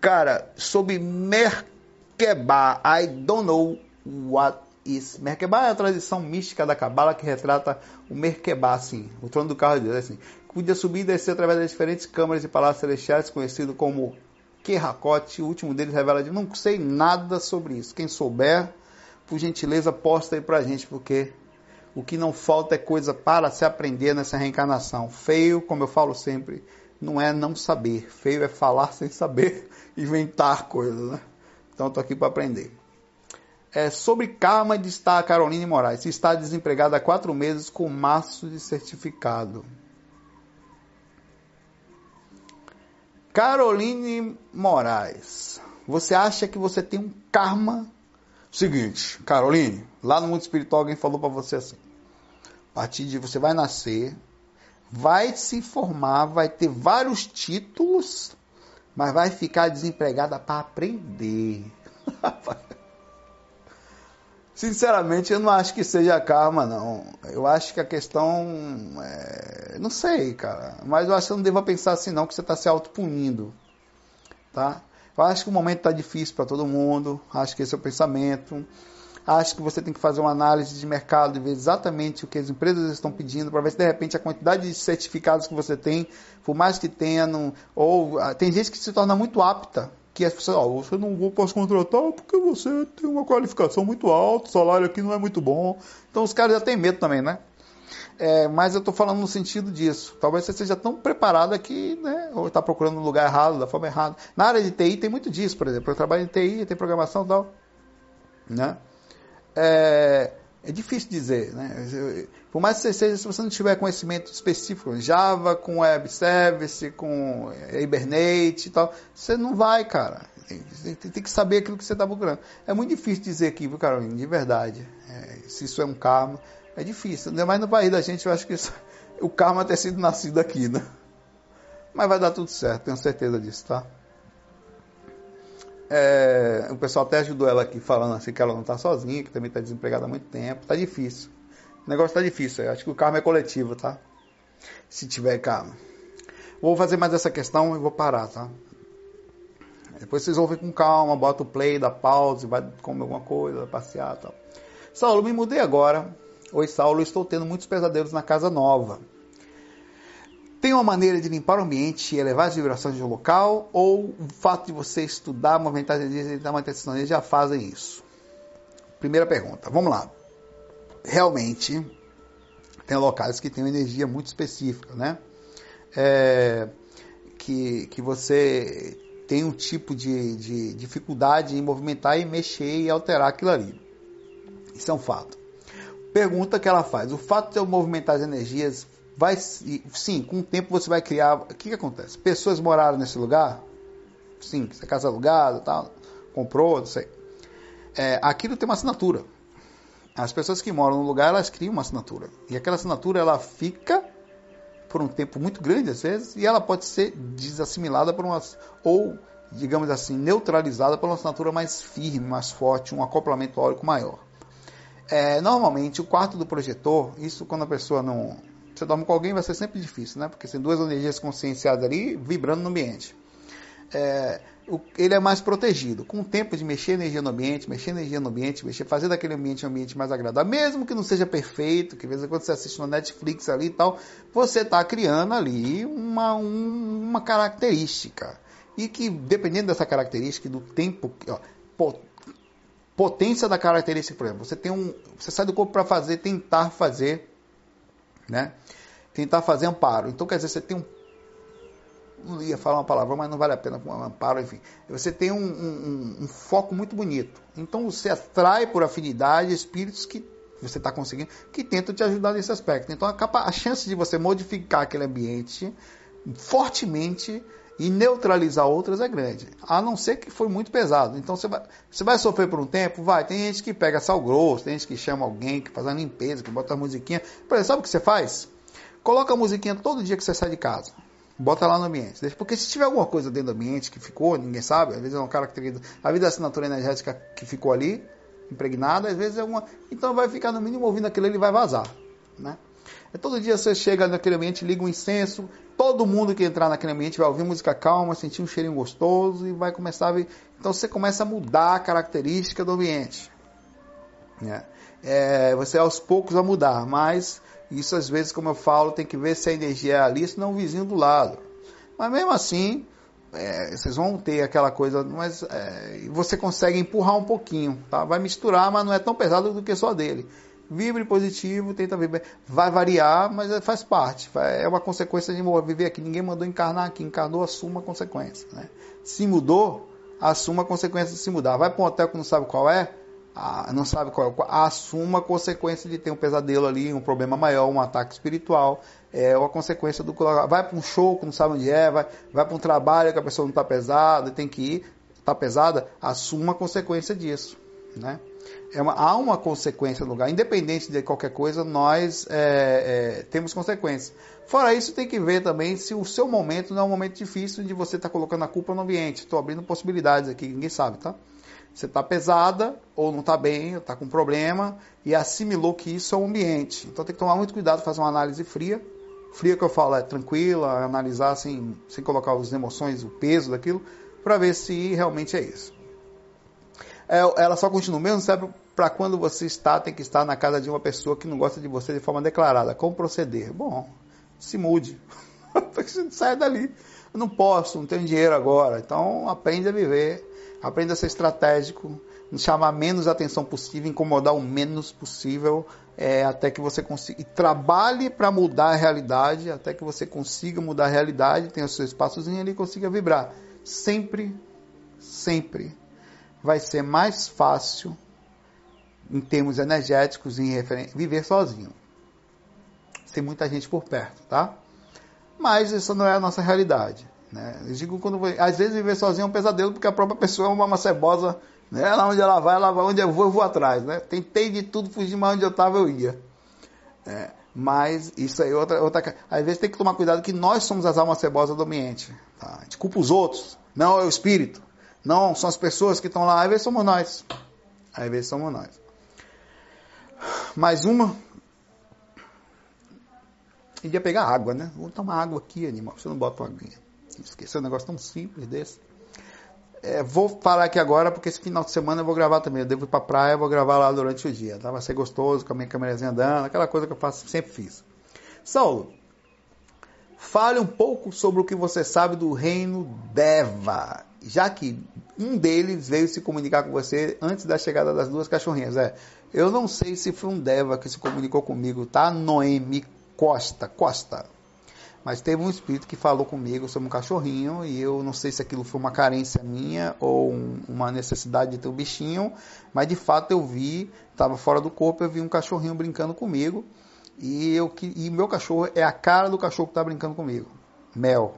Cara, sobre Merkebah, I don't know what is. Merkebah é a tradição mística da Cabala que retrata o Merkebah, assim, o trono do carro de Deus, assim. Podia subir e descer através das diferentes câmaras e palácios celestiais, conhecido como Kerrakot. O último deles revela de não sei nada sobre isso. Quem souber, por gentileza, posta aí pra gente, porque o que não falta é coisa para se aprender nessa reencarnação. Feio, como eu falo sempre, não é não saber. Feio é falar [laughs] sem saber, inventar coisas, né? Então, estou aqui para aprender. É, sobre karma de estar Caroline Moraes. Está desempregada há quatro meses com maço de certificado. Caroline Moraes, você acha que você tem um karma Seguinte, Caroline, lá no mundo espiritual alguém falou para você assim: a partir de você vai nascer, vai se formar, vai ter vários títulos, mas vai ficar desempregada para aprender. [laughs] Sinceramente, eu não acho que seja karma, não. Eu acho que a questão. É... Não sei, cara. Mas eu acho que não deva pensar assim, não, que você está se autopunindo. Tá? Eu acho que o momento está difícil para todo mundo, acho que esse é o pensamento. Acho que você tem que fazer uma análise de mercado e ver exatamente o que as empresas estão pedindo para ver se de repente a quantidade de certificados que você tem, por mais que tenha, não, ou ah, tem gente que se torna muito apta, que as pessoas, oh, você não posso contratar porque você tem uma qualificação muito alta, o salário aqui não é muito bom. Então os caras já têm medo também, né? É, mas eu estou falando no sentido disso. Talvez você seja tão preparado aqui, né? Ou está procurando no lugar errado, da forma errada. Na área de TI tem muito disso, por exemplo. Eu trabalho em TI, tem programação e tal. Né? É, é difícil dizer, né? Por mais que você seja, se você não tiver conhecimento específico, Java, com Web Service, com Hibernate e tal, você não vai, cara. Tem, tem que saber aquilo que você está procurando. É muito difícil dizer aqui, viu, Carolina? De verdade. É, se isso é um karma. É difícil, ainda mais no país da gente, eu acho que isso, o karma ter sido nascido aqui, né? Mas vai dar tudo certo, tenho certeza disso, tá? É, o pessoal até ajudou ela aqui falando assim que ela não está sozinha, que também está desempregada há muito tempo. Tá difícil. O negócio tá difícil. Eu acho que o karma é coletivo, tá? Se tiver karma. Vou fazer mais essa questão e vou parar, tá? Depois vocês ouvem com calma, bota o play, dá pause, vai comer alguma coisa, passear tal. Saulo, me mudei agora Oi, Saulo, estou tendo muitos pesadelos na casa nova. Tem uma maneira de limpar o ambiente e elevar as vibrações do local? Ou o fato de você estudar, movimentar energias e dar uma atenção já fazem isso? Primeira pergunta, vamos lá. Realmente, tem locais que têm uma energia muito específica, né? É, que, que você tem um tipo de, de dificuldade em movimentar e mexer e alterar aquilo ali. Isso é um fato. Pergunta que ela faz: o fato de eu movimentar as energias vai sim, com o tempo você vai criar. O que, que acontece? Pessoas moraram nesse lugar? Sim, você é casa alugada, tal, comprou, não sei. É, aquilo tem uma assinatura. As pessoas que moram no lugar, elas criam uma assinatura. E aquela assinatura ela fica por um tempo muito grande às vezes e ela pode ser desassimilada por umas ou digamos assim, neutralizada pela assinatura mais firme, mais forte, um acoplamento áurico maior. É, normalmente, o quarto do projetor, isso quando a pessoa não. Você dorme com alguém vai ser sempre difícil, né? Porque tem duas energias conscienciadas ali vibrando no ambiente. É, ele é mais protegido. Com o tempo de mexer energia no ambiente, mexer energia no ambiente, mexer, fazer daquele ambiente um ambiente mais agradável, mesmo que não seja perfeito, que de vez em quando você assiste no Netflix ali e tal, você está criando ali uma, um, uma característica. E que, dependendo dessa característica, do tempo, ó, potência da característica, por exemplo, você tem um. Você sai do corpo para fazer, tentar fazer, né? Tentar fazer amparo. Então, quer dizer, você tem um não ia falar uma palavra, mas não vale a pena um amparo, enfim. Você tem um, um, um, foco muito bonito. Então você atrai por afinidade espíritos que você está conseguindo, que tentam te ajudar nesse aspecto. Então a, capa, a chance de você modificar aquele ambiente fortemente e neutralizar outras é grande. A não ser que foi muito pesado. Então você vai, você vai sofrer por um tempo? Vai. Tem gente que pega sal grosso, tem gente que chama alguém, que faz a limpeza, que bota a musiquinha. Exemplo, sabe o que você faz? Coloca a musiquinha todo dia que você sai de casa. Bota lá no ambiente. Porque se tiver alguma coisa dentro do ambiente que ficou, ninguém sabe, às vezes é uma característica. A vida da assinatura energética que ficou ali, impregnada, às vezes é uma. Então vai ficar no mínimo ouvindo aquilo, ele vai vazar. Né? É todo dia você chega naquele ambiente, liga um incenso, todo mundo que entrar naquele ambiente vai ouvir música calma, sentir um cheirinho gostoso e vai começar a ver. Então você começa a mudar a característica do ambiente. Né? É, você aos poucos vai mudar, mas isso às vezes, como eu falo, tem que ver se a energia é ali, se não o vizinho do lado. Mas mesmo assim, é, vocês vão ter aquela coisa, mas é, você consegue empurrar um pouquinho, tá? Vai misturar, mas não é tão pesado do que só dele. Vibre positivo, tenta viver. Vai variar, mas é, faz parte. É uma consequência de viver aqui. Ninguém mandou encarnar aqui. Encarnou, assuma a consequência. Né? Se mudou, assuma a consequência de se mudar. Vai para um hotel que não sabe qual é, ah, não sabe qual é, assuma a consequência de ter um pesadelo ali, um problema maior, um ataque espiritual, é a consequência do vai para um show que não sabe onde é, vai, vai para um trabalho que a pessoa não está pesada, tem que ir, está pesada, assuma a consequência disso, né? É uma, há uma consequência no lugar, independente de qualquer coisa, nós é, é, temos consequências. Fora isso, tem que ver também se o seu momento não é um momento difícil de você estar tá colocando a culpa no ambiente. Estou abrindo possibilidades aqui, ninguém sabe, tá? Você está pesada, ou não está bem, ou está com problema, e assimilou que isso é o ambiente. Então tem que tomar muito cuidado, fazer uma análise fria. Fria que eu falo é tranquila, analisar sem, sem colocar as emoções, o peso daquilo, para ver se realmente é isso. É, ela só continua, mesmo serve para quando você está, tem que estar na casa de uma pessoa que não gosta de você de forma declarada. Como proceder? Bom, se mude. [laughs] Sai dali. Eu não posso, não tenho dinheiro agora. Então aprende a viver Aprenda a ser estratégico, chamar menos atenção possível, incomodar o menos possível, é, até que você consiga. E trabalhe para mudar a realidade, até que você consiga mudar a realidade, tenha o seu espaçozinho ali e consiga vibrar. Sempre, sempre vai ser mais fácil, em termos energéticos, em viver sozinho. Sem muita gente por perto, tá? Mas isso não é a nossa realidade. Né? Eu digo quando às vezes viver sozinho é um pesadelo porque a própria pessoa é uma macebosa, né? Lá onde ela vai, ela vai onde eu vou, eu vou atrás, né? Tentei de tudo fugir, mas onde eu estava eu ia. É, mas isso aí é outra, outra. Às vezes tem que tomar cuidado que nós somos as almas cebosas do ambiente. Tá? A gente culpa os outros, não é o espírito. Não são as pessoas que estão lá, às vezes somos nós. Às vezes somos nós. Mais uma. Iria pegar água, né? Vou tomar água aqui, animal. Você não bota uma aguinha. Esqueci um negócio tão simples desse. É, vou parar aqui agora porque esse final de semana eu vou gravar também. Eu devo ir pra praia, vou gravar lá durante o dia. Tá? Vai ser gostoso, com a minha câmerazinha andando, aquela coisa que eu faço, sempre fiz. Saulo, fale um pouco sobre o que você sabe do reino Deva, já que um deles veio se comunicar com você antes da chegada das duas cachorrinhas. É, eu não sei se foi um Deva que se comunicou comigo, tá? Noemi Costa, Costa mas teve um espírito que falou comigo sobre um cachorrinho e eu não sei se aquilo foi uma carência minha ou um, uma necessidade de ter um bichinho, mas de fato eu vi, estava fora do corpo, eu vi um cachorrinho brincando comigo e eu e meu cachorro é a cara do cachorro que está brincando comigo, Mel.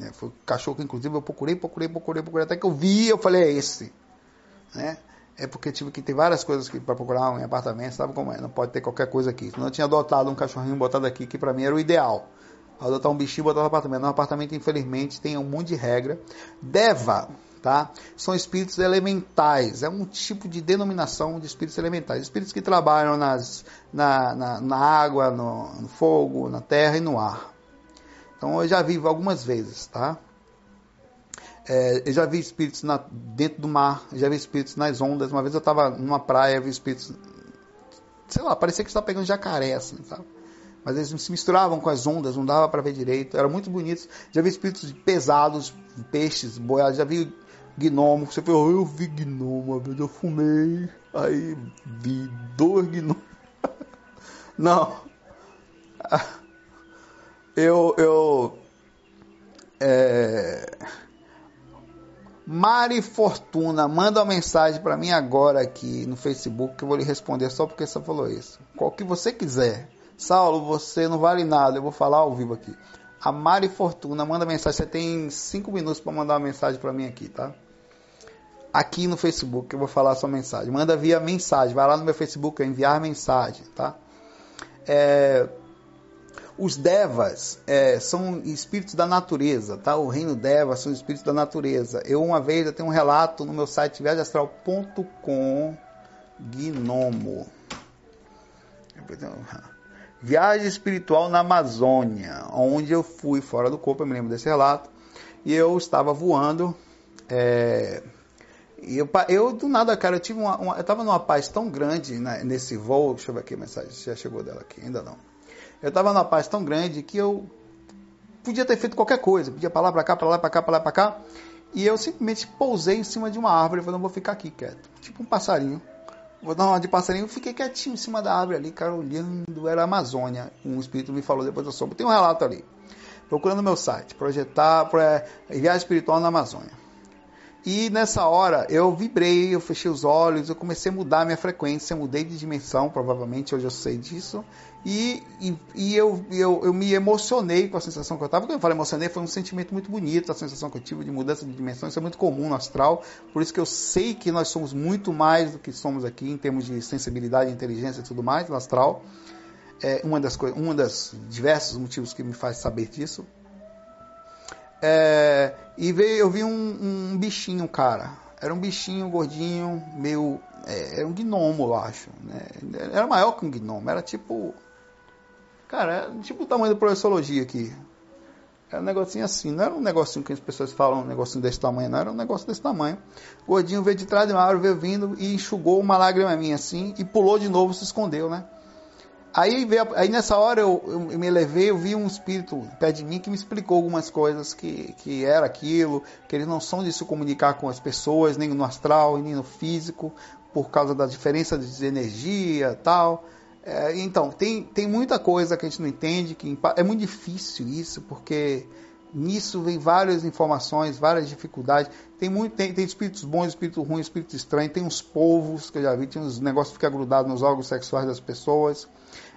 Né? Foi cachorro que inclusive eu procurei, procurei, procurei, procurei até que eu vi, eu falei é esse, né? É porque tive que ter várias coisas para procurar um apartamento, sabe como é? Não pode ter qualquer coisa aqui. Senão eu tinha adotado um cachorrinho botado aqui, que para mim era o ideal adotar um bichinho e botar no apartamento. No apartamento, infelizmente, tem um monte de regra. Deva, tá? São espíritos elementais, é um tipo de denominação de espíritos elementais, espíritos que trabalham nas, na, na, na água, no, no, fogo, na terra e no ar. Então eu já vi algumas vezes, tá? É, eu já vi espíritos na, dentro do mar, já vi espíritos nas ondas. Uma vez eu estava numa praia, vi espíritos, sei lá, parecia que estava pegando jacaré, assim, sabe? Mas eles se misturavam com as ondas, não dava para ver direito, eram muito bonitos. Já vi espíritos pesados, peixes, boiados, já vi gnomo. Você falou, eu vi gnomo, uma vez eu fumei, aí vi dois gnomos. [laughs] não. Eu, eu, é... Mari Fortuna, manda uma mensagem para mim agora aqui no Facebook que eu vou lhe responder só porque você falou isso. Qual que você quiser. Saulo, você não vale nada, eu vou falar ao vivo aqui. A Mari Fortuna manda mensagem, você tem cinco minutos para mandar uma mensagem para mim aqui, tá? Aqui no Facebook, eu vou falar a sua mensagem. Manda via mensagem, vai lá no meu Facebook, enviar mensagem, tá? É, os devas é, são espíritos da natureza, tá? O reino deva são espíritos da natureza. Eu uma vez eu tenho um relato no meu site viagemastral.com gnomo. Viagem espiritual na Amazônia, onde eu fui fora do corpo, eu me lembro desse relato, e eu estava voando. É, e eu, eu, do nada, cara, eu tive uma, uma eu estava numa paz tão grande né, nesse voo. Deixa eu ver aqui a mensagem, já chegou dela aqui, ainda não. Eu estava numa paz tão grande que eu podia ter feito qualquer coisa, podia para lá, para cá, para lá, para cá, para lá, para cá, e eu simplesmente pousei em cima de uma árvore e falei, não vou ficar aqui quieto, tipo um passarinho. Vou dar uma de passarinho, fiquei quietinho em cima da árvore ali, cara, olhando, era a Amazônia. Um espírito me falou, depois eu soube. Tem um relato ali. Procurando meu site, projetar, para viagem espiritual na Amazônia. E nessa hora eu vibrei, eu fechei os olhos, eu comecei a mudar a minha frequência, mudei de dimensão, provavelmente hoje eu sei disso. E, e, e eu, eu, eu, me emocionei com a sensação que eu estava. Quando eu falo emocionei, foi um sentimento muito bonito, a sensação que eu tive de mudança de dimensão. Isso é muito comum no astral, por isso que eu sei que nós somos muito mais do que somos aqui em termos de sensibilidade, inteligência e tudo mais no astral. É uma das coisas, um dos diversos motivos que me faz saber disso. É, e veio, eu vi um, um, bichinho, cara. Era um bichinho gordinho, meio. É, era um gnomo, eu acho. Né? Era maior que um gnomo, era tipo. Cara, era tipo o tamanho da professologia aqui. Era um negocinho assim, não era um negocinho que as pessoas falam, um negocinho desse tamanho, não, era um negócio desse tamanho. O gordinho veio de trás de uma árvore, veio vindo e enxugou uma lágrima minha assim e pulou de novo, se escondeu, né? Aí, veio, aí nessa hora eu, eu, me elevei, eu vi um espírito perto de mim que me explicou algumas coisas que, que era aquilo, que eles não são de se comunicar com as pessoas, nem no astral, nem no físico, por causa da diferença de energia tal. É, então, tem, tem muita coisa que a gente não entende, que é muito difícil isso, porque nisso vem várias informações, várias dificuldades. Tem, muito, tem, tem espíritos bons, espíritos ruins, espíritos estranhos, tem uns povos que eu já vi, tem uns negócios que ficam grudados nos órgãos sexuais das pessoas.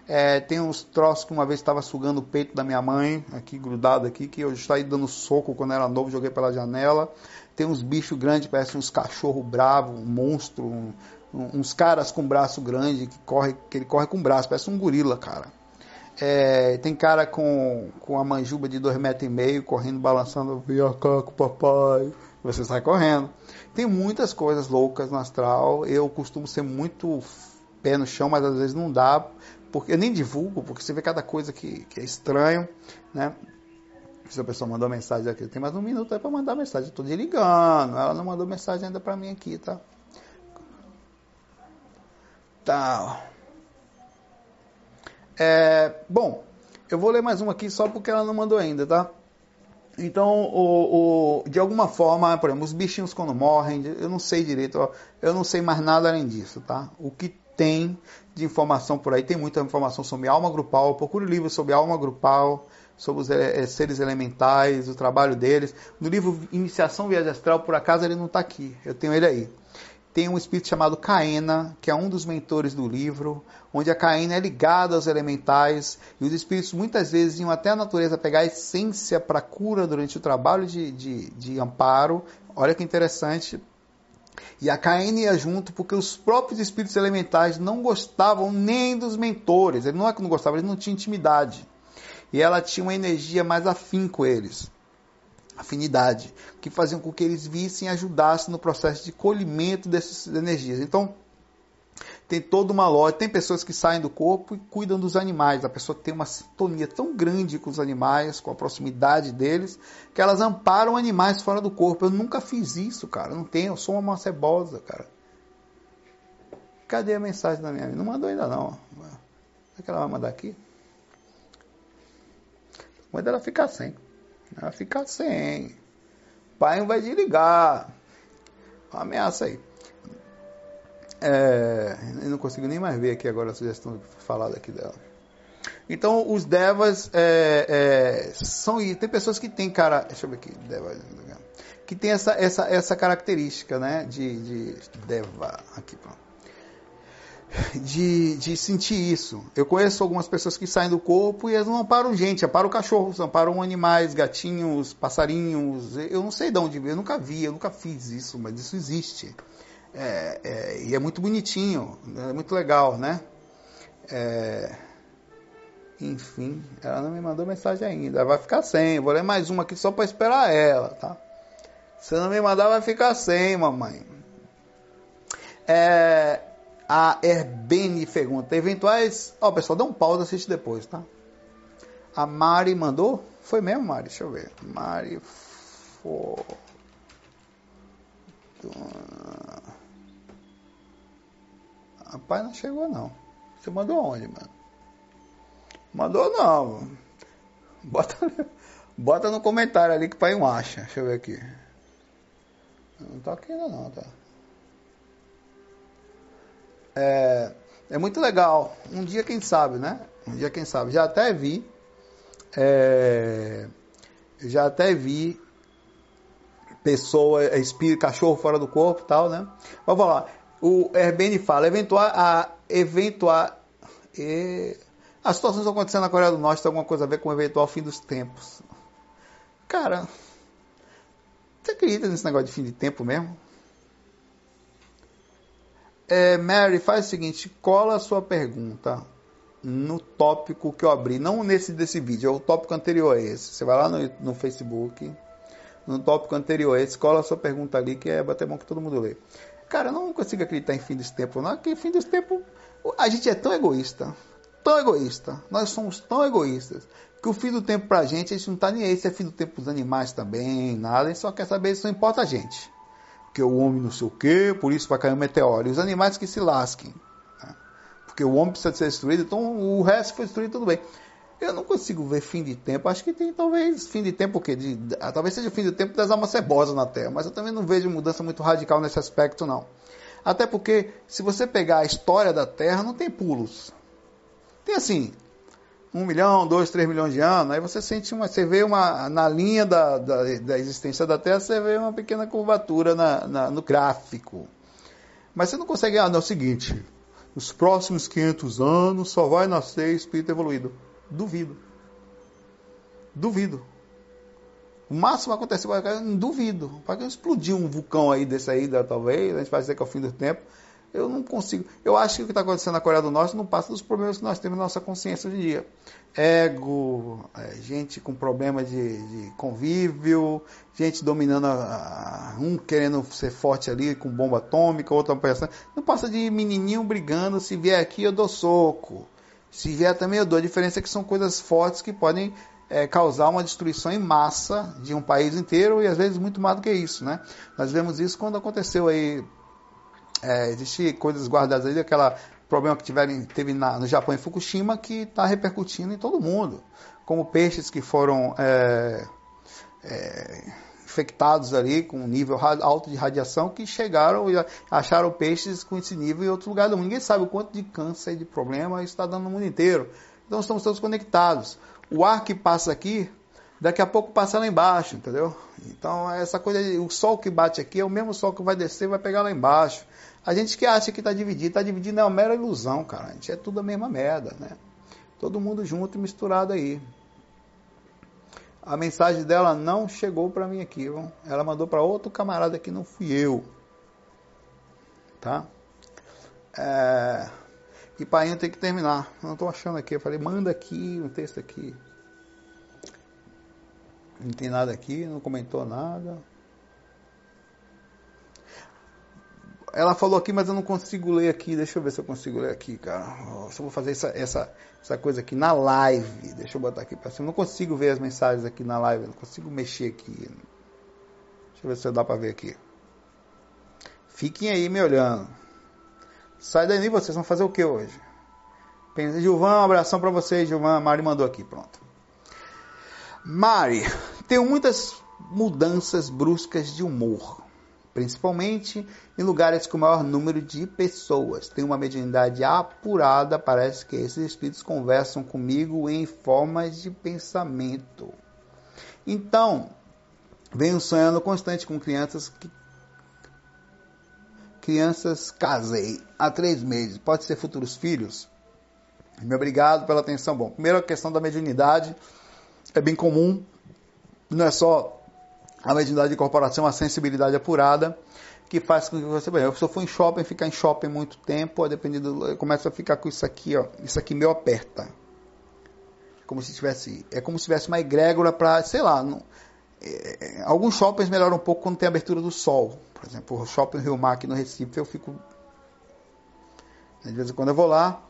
É, tem uns troços que uma vez estava sugando o peito da minha mãe, aqui grudado aqui, que eu estava dando soco quando era novo, joguei pela janela. Tem uns bichos grandes, parecem uns cachorro bravo, um monstro, um, uns caras com braço grande que corre, que ele corre com braço, parece um gorila, cara. É, tem cara com, com a manjuba de dois metros e meio, correndo, balançando, cá com o papai. Você sai correndo. Tem muitas coisas loucas no astral. Eu costumo ser muito pé no chão, mas às vezes não dá porque eu nem divulgo, porque você vê cada coisa que, que é estranho, né? Se a pessoa mandou mensagem aqui, tem mais um minuto aí para mandar mensagem. Estou ligando, ela não mandou mensagem ainda para mim aqui, tá? Tá. É, bom, eu vou ler mais uma aqui só porque ela não mandou ainda, tá? Então, o, o, de alguma forma, por exemplo, os bichinhos quando morrem, eu não sei direito, eu não sei mais nada além disso, tá? O que tem de informação por aí, tem muita informação sobre alma grupal, procure livros sobre alma grupal, sobre os é, seres elementais, o trabalho deles. No livro Iniciação Viagem Astral, por acaso ele não está aqui, eu tenho ele aí. Tem um espírito chamado Caena, que é um dos mentores do livro, onde a Caena é ligada aos elementais, e os espíritos muitas vezes iam até a natureza pegar a essência para cura durante o trabalho de, de, de amparo. Olha que interessante, e a Caína ia junto porque os próprios espíritos elementais não gostavam nem dos mentores. Ele não é que não gostava, ele não tinha intimidade. E ela tinha uma energia mais afim com eles. Afinidade, que faziam com que eles vissem e ajudassem no processo de colhimento dessas energias. Então, tem toda uma loja, tem pessoas que saem do corpo e cuidam dos animais. A pessoa tem uma sintonia tão grande com os animais, com a proximidade deles, que elas amparam animais fora do corpo. Eu nunca fiz isso, cara. Não tenho, eu sou uma cebosa, cara. Cadê a mensagem da minha amiga? Não mandou ainda não. Será que ela vai mandar aqui? Manda ela ficar sem. Ela ficar sem. Pai não vai desligar. Uma ameaça aí. É, eu não consigo nem mais ver aqui agora a sugestão falada aqui dela. Então, os devas é, é, são. Tem pessoas que têm cara. Deixa eu ver aqui. Deva, que tem essa, essa, essa característica, né? De, de deva. Aqui, pronto de, de sentir isso. Eu conheço algumas pessoas que saem do corpo e elas não amparam gente, amparam cachorros, amparam animais, gatinhos, passarinhos. Eu não sei de onde, eu nunca vi, eu nunca fiz isso, mas isso existe. É, é, e é muito bonitinho, é muito legal, né? É, enfim, ela não me mandou mensagem ainda. Vai ficar sem. Vou ler mais uma aqui só para esperar ela, tá? Se não me mandar, vai ficar sem, mamãe. É, a Herbene pergunta: eventuais. Ó, oh, pessoal, dá um pause assiste depois, tá? A Mari mandou? Foi mesmo, Mari? Deixa eu ver. Mari. For... Rapaz, não chegou não. Você mandou onde, mano? Mandou não. Bota, [laughs] bota no comentário ali que o pai não acha. Deixa eu ver aqui. Não tá aqui ainda não, tá? É, é muito legal. Um dia, quem sabe, né? Um dia, quem sabe. Já até vi. É, já até vi pessoa, espírito, cachorro fora do corpo tal, né? Mas vamos lá. O Herbene fala, eventual, a, eventual, e, as situações acontecendo na Coreia do Norte tem alguma coisa a ver com o eventual fim dos tempos. Cara, você acredita nesse negócio de fim de tempo mesmo? É, Mary, faz o seguinte, cola a sua pergunta no tópico que eu abri, não nesse desse vídeo, é o tópico anterior a esse. Você vai lá no, no Facebook, no tópico anterior a esse, cola a sua pergunta ali, que é bater bom que todo mundo lê. Cara, eu não consigo acreditar em fim dos tempos, não, porque fim dos tempos a gente é tão egoísta, tão egoísta, nós somos tão egoístas, que o fim do tempo pra gente, a gente não tá nem aí se é fim do tempo dos animais também, nada, a gente só quer saber se não importa a gente porque o homem não sei o quê, por isso vai cair um meteoro. E os animais que se lasquem. Né? Porque o homem precisa ser destruído, então o resto foi destruído, tudo bem. Eu não consigo ver fim de tempo. Acho que tem talvez fim de tempo o quê? De, talvez seja fim do tempo das almas cebosas na Terra, mas eu também não vejo mudança muito radical nesse aspecto, não. Até porque, se você pegar a história da Terra, não tem pulos. Tem assim, um milhão, dois, três milhões de anos, aí você sente uma, você vê uma, na linha da, da, da existência da Terra, você vê uma pequena curvatura na, na, no gráfico. Mas você não consegue, ah, não, é o seguinte, nos próximos 500 anos só vai nascer espírito evoluído. Duvido. Duvido. O máximo aconteceu, duvido. Para explodir um vulcão aí desse aí, talvez, a gente vai dizer que é o fim do tempo. Eu não consigo. Eu acho que o que está acontecendo na Coreia do Norte não passa dos problemas que nós temos na nossa consciência hoje em dia. Ego, é, gente com problema de, de, convívio, gente dominando, a, a, um querendo ser forte ali com bomba atômica, outro pensando. Não passa de menininho brigando. Se vier aqui eu dou soco. Se vier também eu dou. A diferença é que são coisas fortes que podem é, causar uma destruição em massa de um país inteiro e às vezes muito mais do que isso, né? Nós vemos isso quando aconteceu aí é, existe coisas guardadas aí, aquele problema que tiveram, teve na, no Japão em Fukushima que está repercutindo em todo mundo. Como peixes que foram é, é, infectados ali com um nível alto de radiação que chegaram e acharam peixes com esse nível em outro lugar do mundo. Ninguém sabe o quanto de câncer e de problema isso está dando no mundo inteiro. Então estamos todos conectados. O ar que passa aqui, daqui a pouco passa lá embaixo, entendeu? Então essa coisa, o sol que bate aqui é o mesmo sol que vai descer vai pegar lá embaixo. A gente que acha que está dividido, está dividido é uma mera ilusão, cara. A gente é tudo a mesma merda, né? Todo mundo junto e misturado aí. A mensagem dela não chegou para mim aqui, viu? Ela mandou para outro camarada que não fui eu. Tá? É... E pai, tem que terminar. Não estou achando aqui. Eu falei, manda aqui um texto aqui. Não tem nada aqui, não comentou nada. Ela falou aqui, mas eu não consigo ler aqui. Deixa eu ver se eu consigo ler aqui, cara. Só vou fazer essa, essa, essa coisa aqui na live. Deixa eu botar aqui para cima. Eu não consigo ver as mensagens aqui na live. Eu não consigo mexer aqui. Deixa eu ver se dá para ver aqui. Fiquem aí me olhando. Sai daí, vocês vão fazer o que hoje? Gilvan, um abração para vocês, Gilvan. Mari mandou aqui, pronto. Mari, tenho muitas mudanças bruscas de humor principalmente em lugares com maior número de pessoas. Tem uma mediunidade apurada, parece que esses espíritos conversam comigo em formas de pensamento. Então, venho sonhando constante com crianças que crianças casei há três meses. Pode ser futuros filhos? Me obrigado pela atenção. Bom, primeiro a questão da mediunidade é bem comum. Não é só a mediunidade de incorporação, a sensibilidade apurada, que faz com que você, exemplo, se eu for em shopping, ficar em shopping muito tempo, dependendo, começa a ficar com isso aqui, ó, isso aqui meu aperta. Como se tivesse, é como se tivesse uma egrégora para, sei lá, não, é, alguns shoppings melhoram um pouco quando tem abertura do sol. Por exemplo, o shopping Rio Mar aqui no Recife, eu fico de vez em quando eu vou lá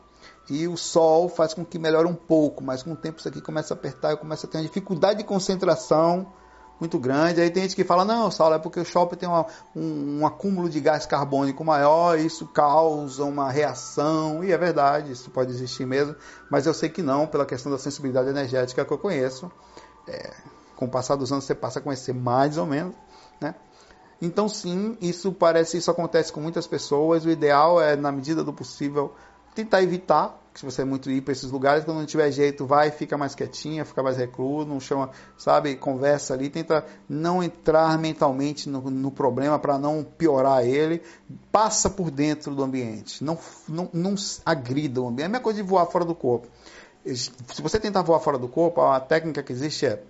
e o sol faz com que melhore um pouco, mas com o tempo isso aqui começa a apertar, eu começo a ter uma dificuldade de concentração muito grande. Aí tem gente que fala, não, Saulo, é porque o shopping tem uma, um, um, acúmulo de gás carbônico maior, isso causa uma reação, e é verdade, isso pode existir mesmo, mas eu sei que não, pela questão da sensibilidade energética que eu conheço. É, com o passar dos anos você passa a conhecer mais ou menos, né? Então sim, isso parece, isso acontece com muitas pessoas. O ideal é, na medida do possível, tentar evitar se você é muito ir para esses lugares, quando não tiver jeito, vai, fica mais quietinha, fica mais recluso, não chama, sabe, conversa ali, tenta não entrar mentalmente no, no problema para não piorar ele, passa por dentro do ambiente, não, não, não agrida o ambiente. É a mesma coisa de voar fora do corpo. Se você tentar voar fora do corpo, a técnica que existe é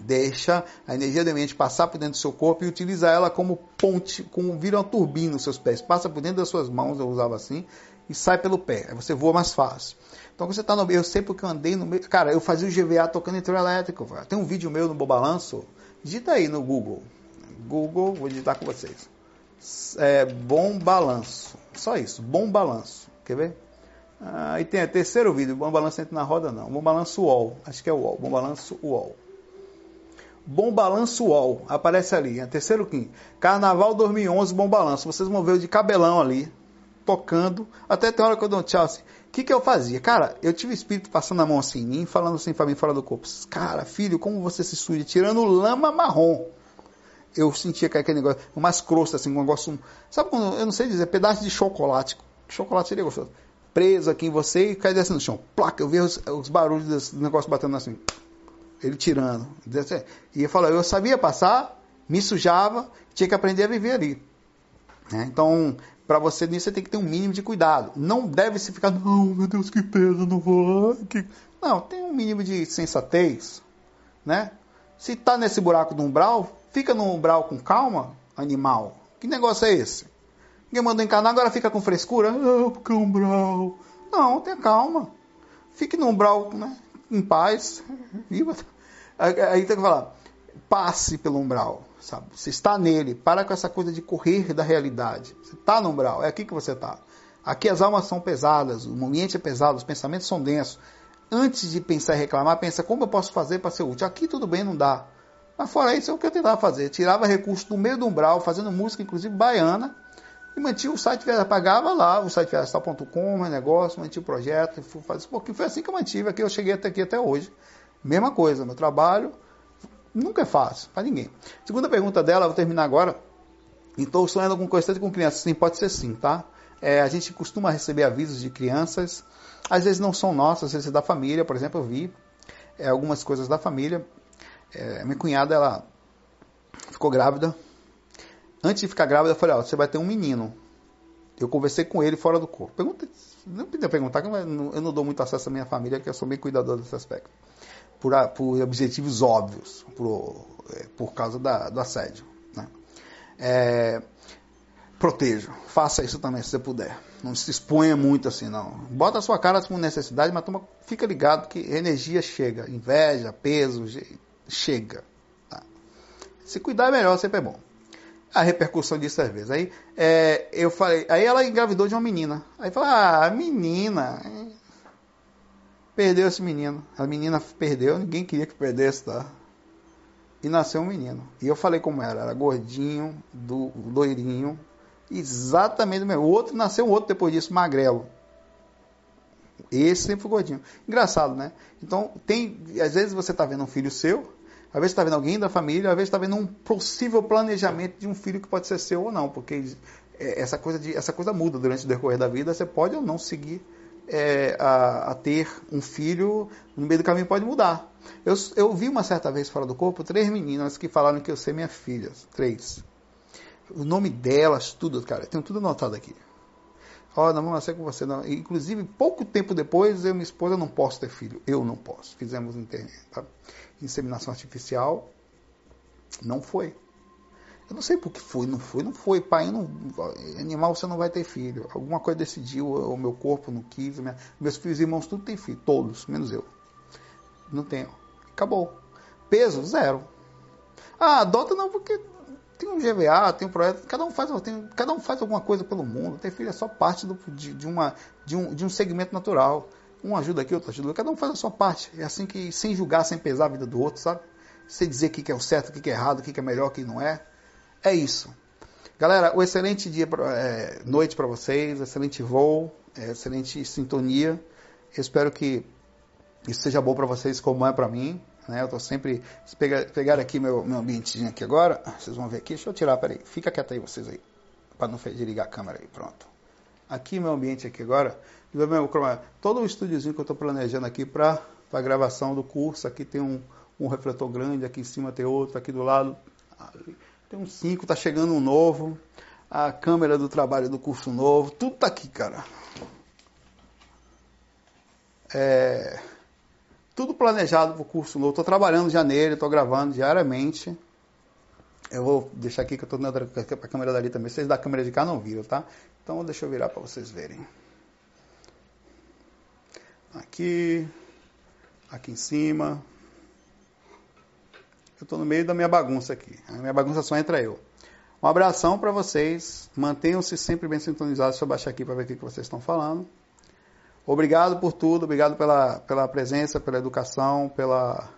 deixa a energia do ambiente passar por dentro do seu corpo e utiliza ela como ponte, como vira uma turbina nos seus pés, passa por dentro das suas mãos, eu usava assim, e sai pelo pé. Aí você voa mais fácil. Então você está no meio, eu sei porque andei no meio. Cara, eu fazia o GVA tocando trio elétrico. Tem um vídeo meu no Bobalanço. Digita aí no Google. Google, vou digitar com vocês. É, bom balanço. Só isso, bom balanço. Quer ver? Ah, e tem terceiro vídeo, bom balanço entra na roda não. Bom balanço UOL. Acho que é UOL. Bom balanço UOL. Bom Balanço UOL, aparece ali, é terceiro quinto. Carnaval 2011, Bom Balanço. Vocês vão ver o de cabelão ali, tocando. Até tem hora que eu dou um tchau assim. O que, que eu fazia? Cara, eu tive o espírito passando a mão assim em mim, falando assim pra mim fora do corpo. Cara, filho, como você se suja, tirando lama marrom. Eu sentia que aquele negócio, umas crostas assim, um negócio. Sabe quando, eu não sei dizer, pedaço de chocolate. Chocolate seria gostoso. Preso aqui em você e cai descendo no chão. Placa, eu via os, os barulhos desse negócio batendo assim. Ele tirando. E eu falava, eu sabia passar, me sujava, tinha que aprender a viver ali. Né? Então, para você nisso, você tem que ter um mínimo de cuidado. Não deve se ficar, não, meu Deus, que peso, não vou. Que... Não, tem um mínimo de sensatez, né? Se tá nesse buraco do umbral, fica no umbral com calma, animal. Que negócio é esse? Ninguém mandou encarnar, agora fica com frescura? Ah, porque é umbral. Não, tenha calma. Fique no umbral, né? Em paz. [laughs] Viva. Aí tem que falar, passe pelo umbral sabe? Você está nele. Para com essa coisa de correr da realidade. Você está no umbral, é aqui que você está. Aqui as almas são pesadas, o ambiente é pesado, os pensamentos são densos. Antes de pensar e reclamar, pensa como eu posso fazer para ser útil. Aqui tudo bem, não dá. Mas fora isso, é o que eu tentava fazer. Tirava recursos do meio do umbral, fazendo música, inclusive baiana, e mantinha o site, pagava lá, o site versal.com, meu negócio, mantinha o projeto, fazia, porque foi assim que eu mantive, aqui eu cheguei até aqui até hoje. Mesma coisa, meu trabalho, Nunca é fácil, para ninguém. Segunda pergunta dela, vou terminar agora. Estou sonhando com constante com crianças. Sim, pode ser sim, tá? É, a gente costuma receber avisos de crianças. Às vezes não são nossas, às vezes é da família. Por exemplo, eu vi é, algumas coisas da família. É, minha cunhada, ela ficou grávida. Antes de ficar grávida, eu falei, ó, você vai ter um menino. Eu conversei com ele fora do corpo. Pergunta, não podia perguntar, eu não, eu não dou muito acesso à minha família, que eu sou bem cuidador desse aspecto por, por objetivos óbvios, por, é, por causa da, do assédio. Né? É, proteja, faça isso também se você puder. Não se exponha muito assim, não. Bota a sua cara com necessidade, mas toma, fica ligado que energia chega, inveja, peso, chega. Se cuidar é melhor, sempre é bom. A repercussão disso às vezes. Aí é, eu falei, aí ela engravidou de uma menina. Aí falou, ah, menina. Perdeu esse menino. A menina perdeu, ninguém queria que perdesse, tá? E nasceu um menino. E eu falei como era, era gordinho, do, loirinho, exatamente o mesmo. O outro nasceu outro depois disso, magrelo. Esse sempre foi gordinho. Engraçado, né? Então, tem, às vezes você está vendo um filho seu, às vezes está vendo alguém da família, às vezes está vendo um possível planejamento de um filho que pode ser seu ou não, porque é, essa coisa, de, essa coisa muda durante o decorrer da vida, você pode ou não seguir é, a, a, ter um filho, no meio do caminho pode mudar. Eu, eu vi uma certa vez fora do corpo três meninas que falaram que eu sei minhas filhas, três. O nome delas, tudo, cara, tenho tudo anotado aqui. Oh, não vamos nascer com você, não. Inclusive, pouco tempo depois, eu e minha esposa não posso ter filho. Eu não posso. Fizemos internet, tá? inseminação artificial. Não foi. Eu não sei por que foi, não foi, não foi. Pai, não, animal você não vai ter filho. Alguma coisa decidiu, o meu corpo não quis. Minha, meus filhos e irmãos tudo tem filho, todos, menos eu. Não tenho. Acabou. Peso, zero. Ah, adota não, porque tem um GVA, tem um projeto, cada um faz, tem, cada um faz alguma coisa pelo mundo. Ter filho é só parte do, de, de, uma, de, um, de um segmento natural. Um ajuda aqui, outro ajuda. Cada um faz a sua parte. É assim que, sem julgar, sem pesar a vida do outro, sabe? Sem dizer o que é o certo, o que é errado, o que é melhor, o que não é. É isso. Galera, um excelente dia, é, noite para vocês, excelente voo, é, excelente sintonia. Eu espero que isso seja bom para vocês, como é para mim. Né? Eu estou sempre. Se pegar, pegar aqui meu, meu aqui agora, vocês vão ver aqui. Deixa eu tirar, peraí. Fica quieto aí vocês aí. Para não desligar a câmera aí. Pronto. Aqui meu ambiente aqui agora. Todo o estúdiozinho que eu estou planejando aqui para a gravação do curso. Aqui tem um, um refletor grande, aqui em cima tem outro, aqui do lado. Tem um cinco, tá chegando um novo. A câmera do trabalho do curso novo. Tudo tá aqui, cara. É, tudo planejado para o curso novo. Estou trabalhando já nele, estou gravando diariamente. Eu vou deixar aqui que eu estou na a câmera dali também. Vocês da câmera de cá não viram, tá? Então deixa eu virar para vocês verem. Aqui, aqui em cima. Eu estou no meio da minha bagunça aqui. A minha bagunça só entra eu. Um abração para vocês. Mantenham-se sempre bem sintonizados. Deixa eu baixar aqui para ver o que vocês estão falando. Obrigado por tudo, obrigado pela, pela presença, pela educação, pela,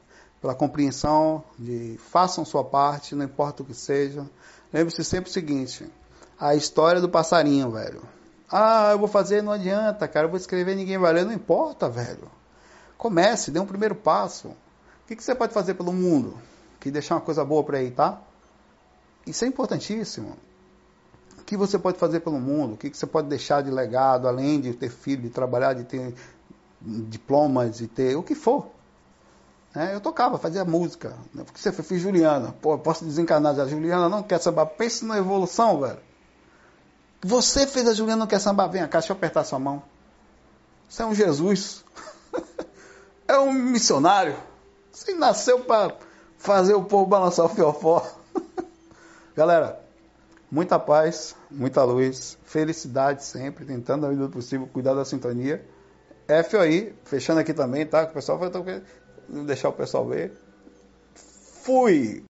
pela compreensão de façam sua parte, não importa o que seja. Lembre-se sempre o seguinte, a história do passarinho, velho. Ah, eu vou fazer, não adianta, cara, eu vou escrever, ninguém vai ler, não importa, velho. Comece, dê um primeiro passo. O que, que você pode fazer pelo mundo? Que deixar uma coisa boa para aí, tá? Isso é importantíssimo o que você pode fazer pelo mundo, o que você pode deixar de legado, além de ter filho, de trabalhar, de ter diplomas, de ter o que for. É, eu tocava, fazia música. Porque você fez Juliana. Pô, posso desencanar já. Juliana não quer sambar. Pense na evolução, velho. Você fez a Juliana não quer sambar. Vem cá, deixa eu apertar sua mão. Você é um Jesus. [laughs] é um missionário. Você nasceu para fazer o povo balançar o fiofó. [laughs] Galera, Muita paz, muita luz, felicidade sempre, tentando na medida do possível cuidar da sintonia. F aí, fechando aqui também, tá? O pessoal vai deixar o pessoal ver. Fui!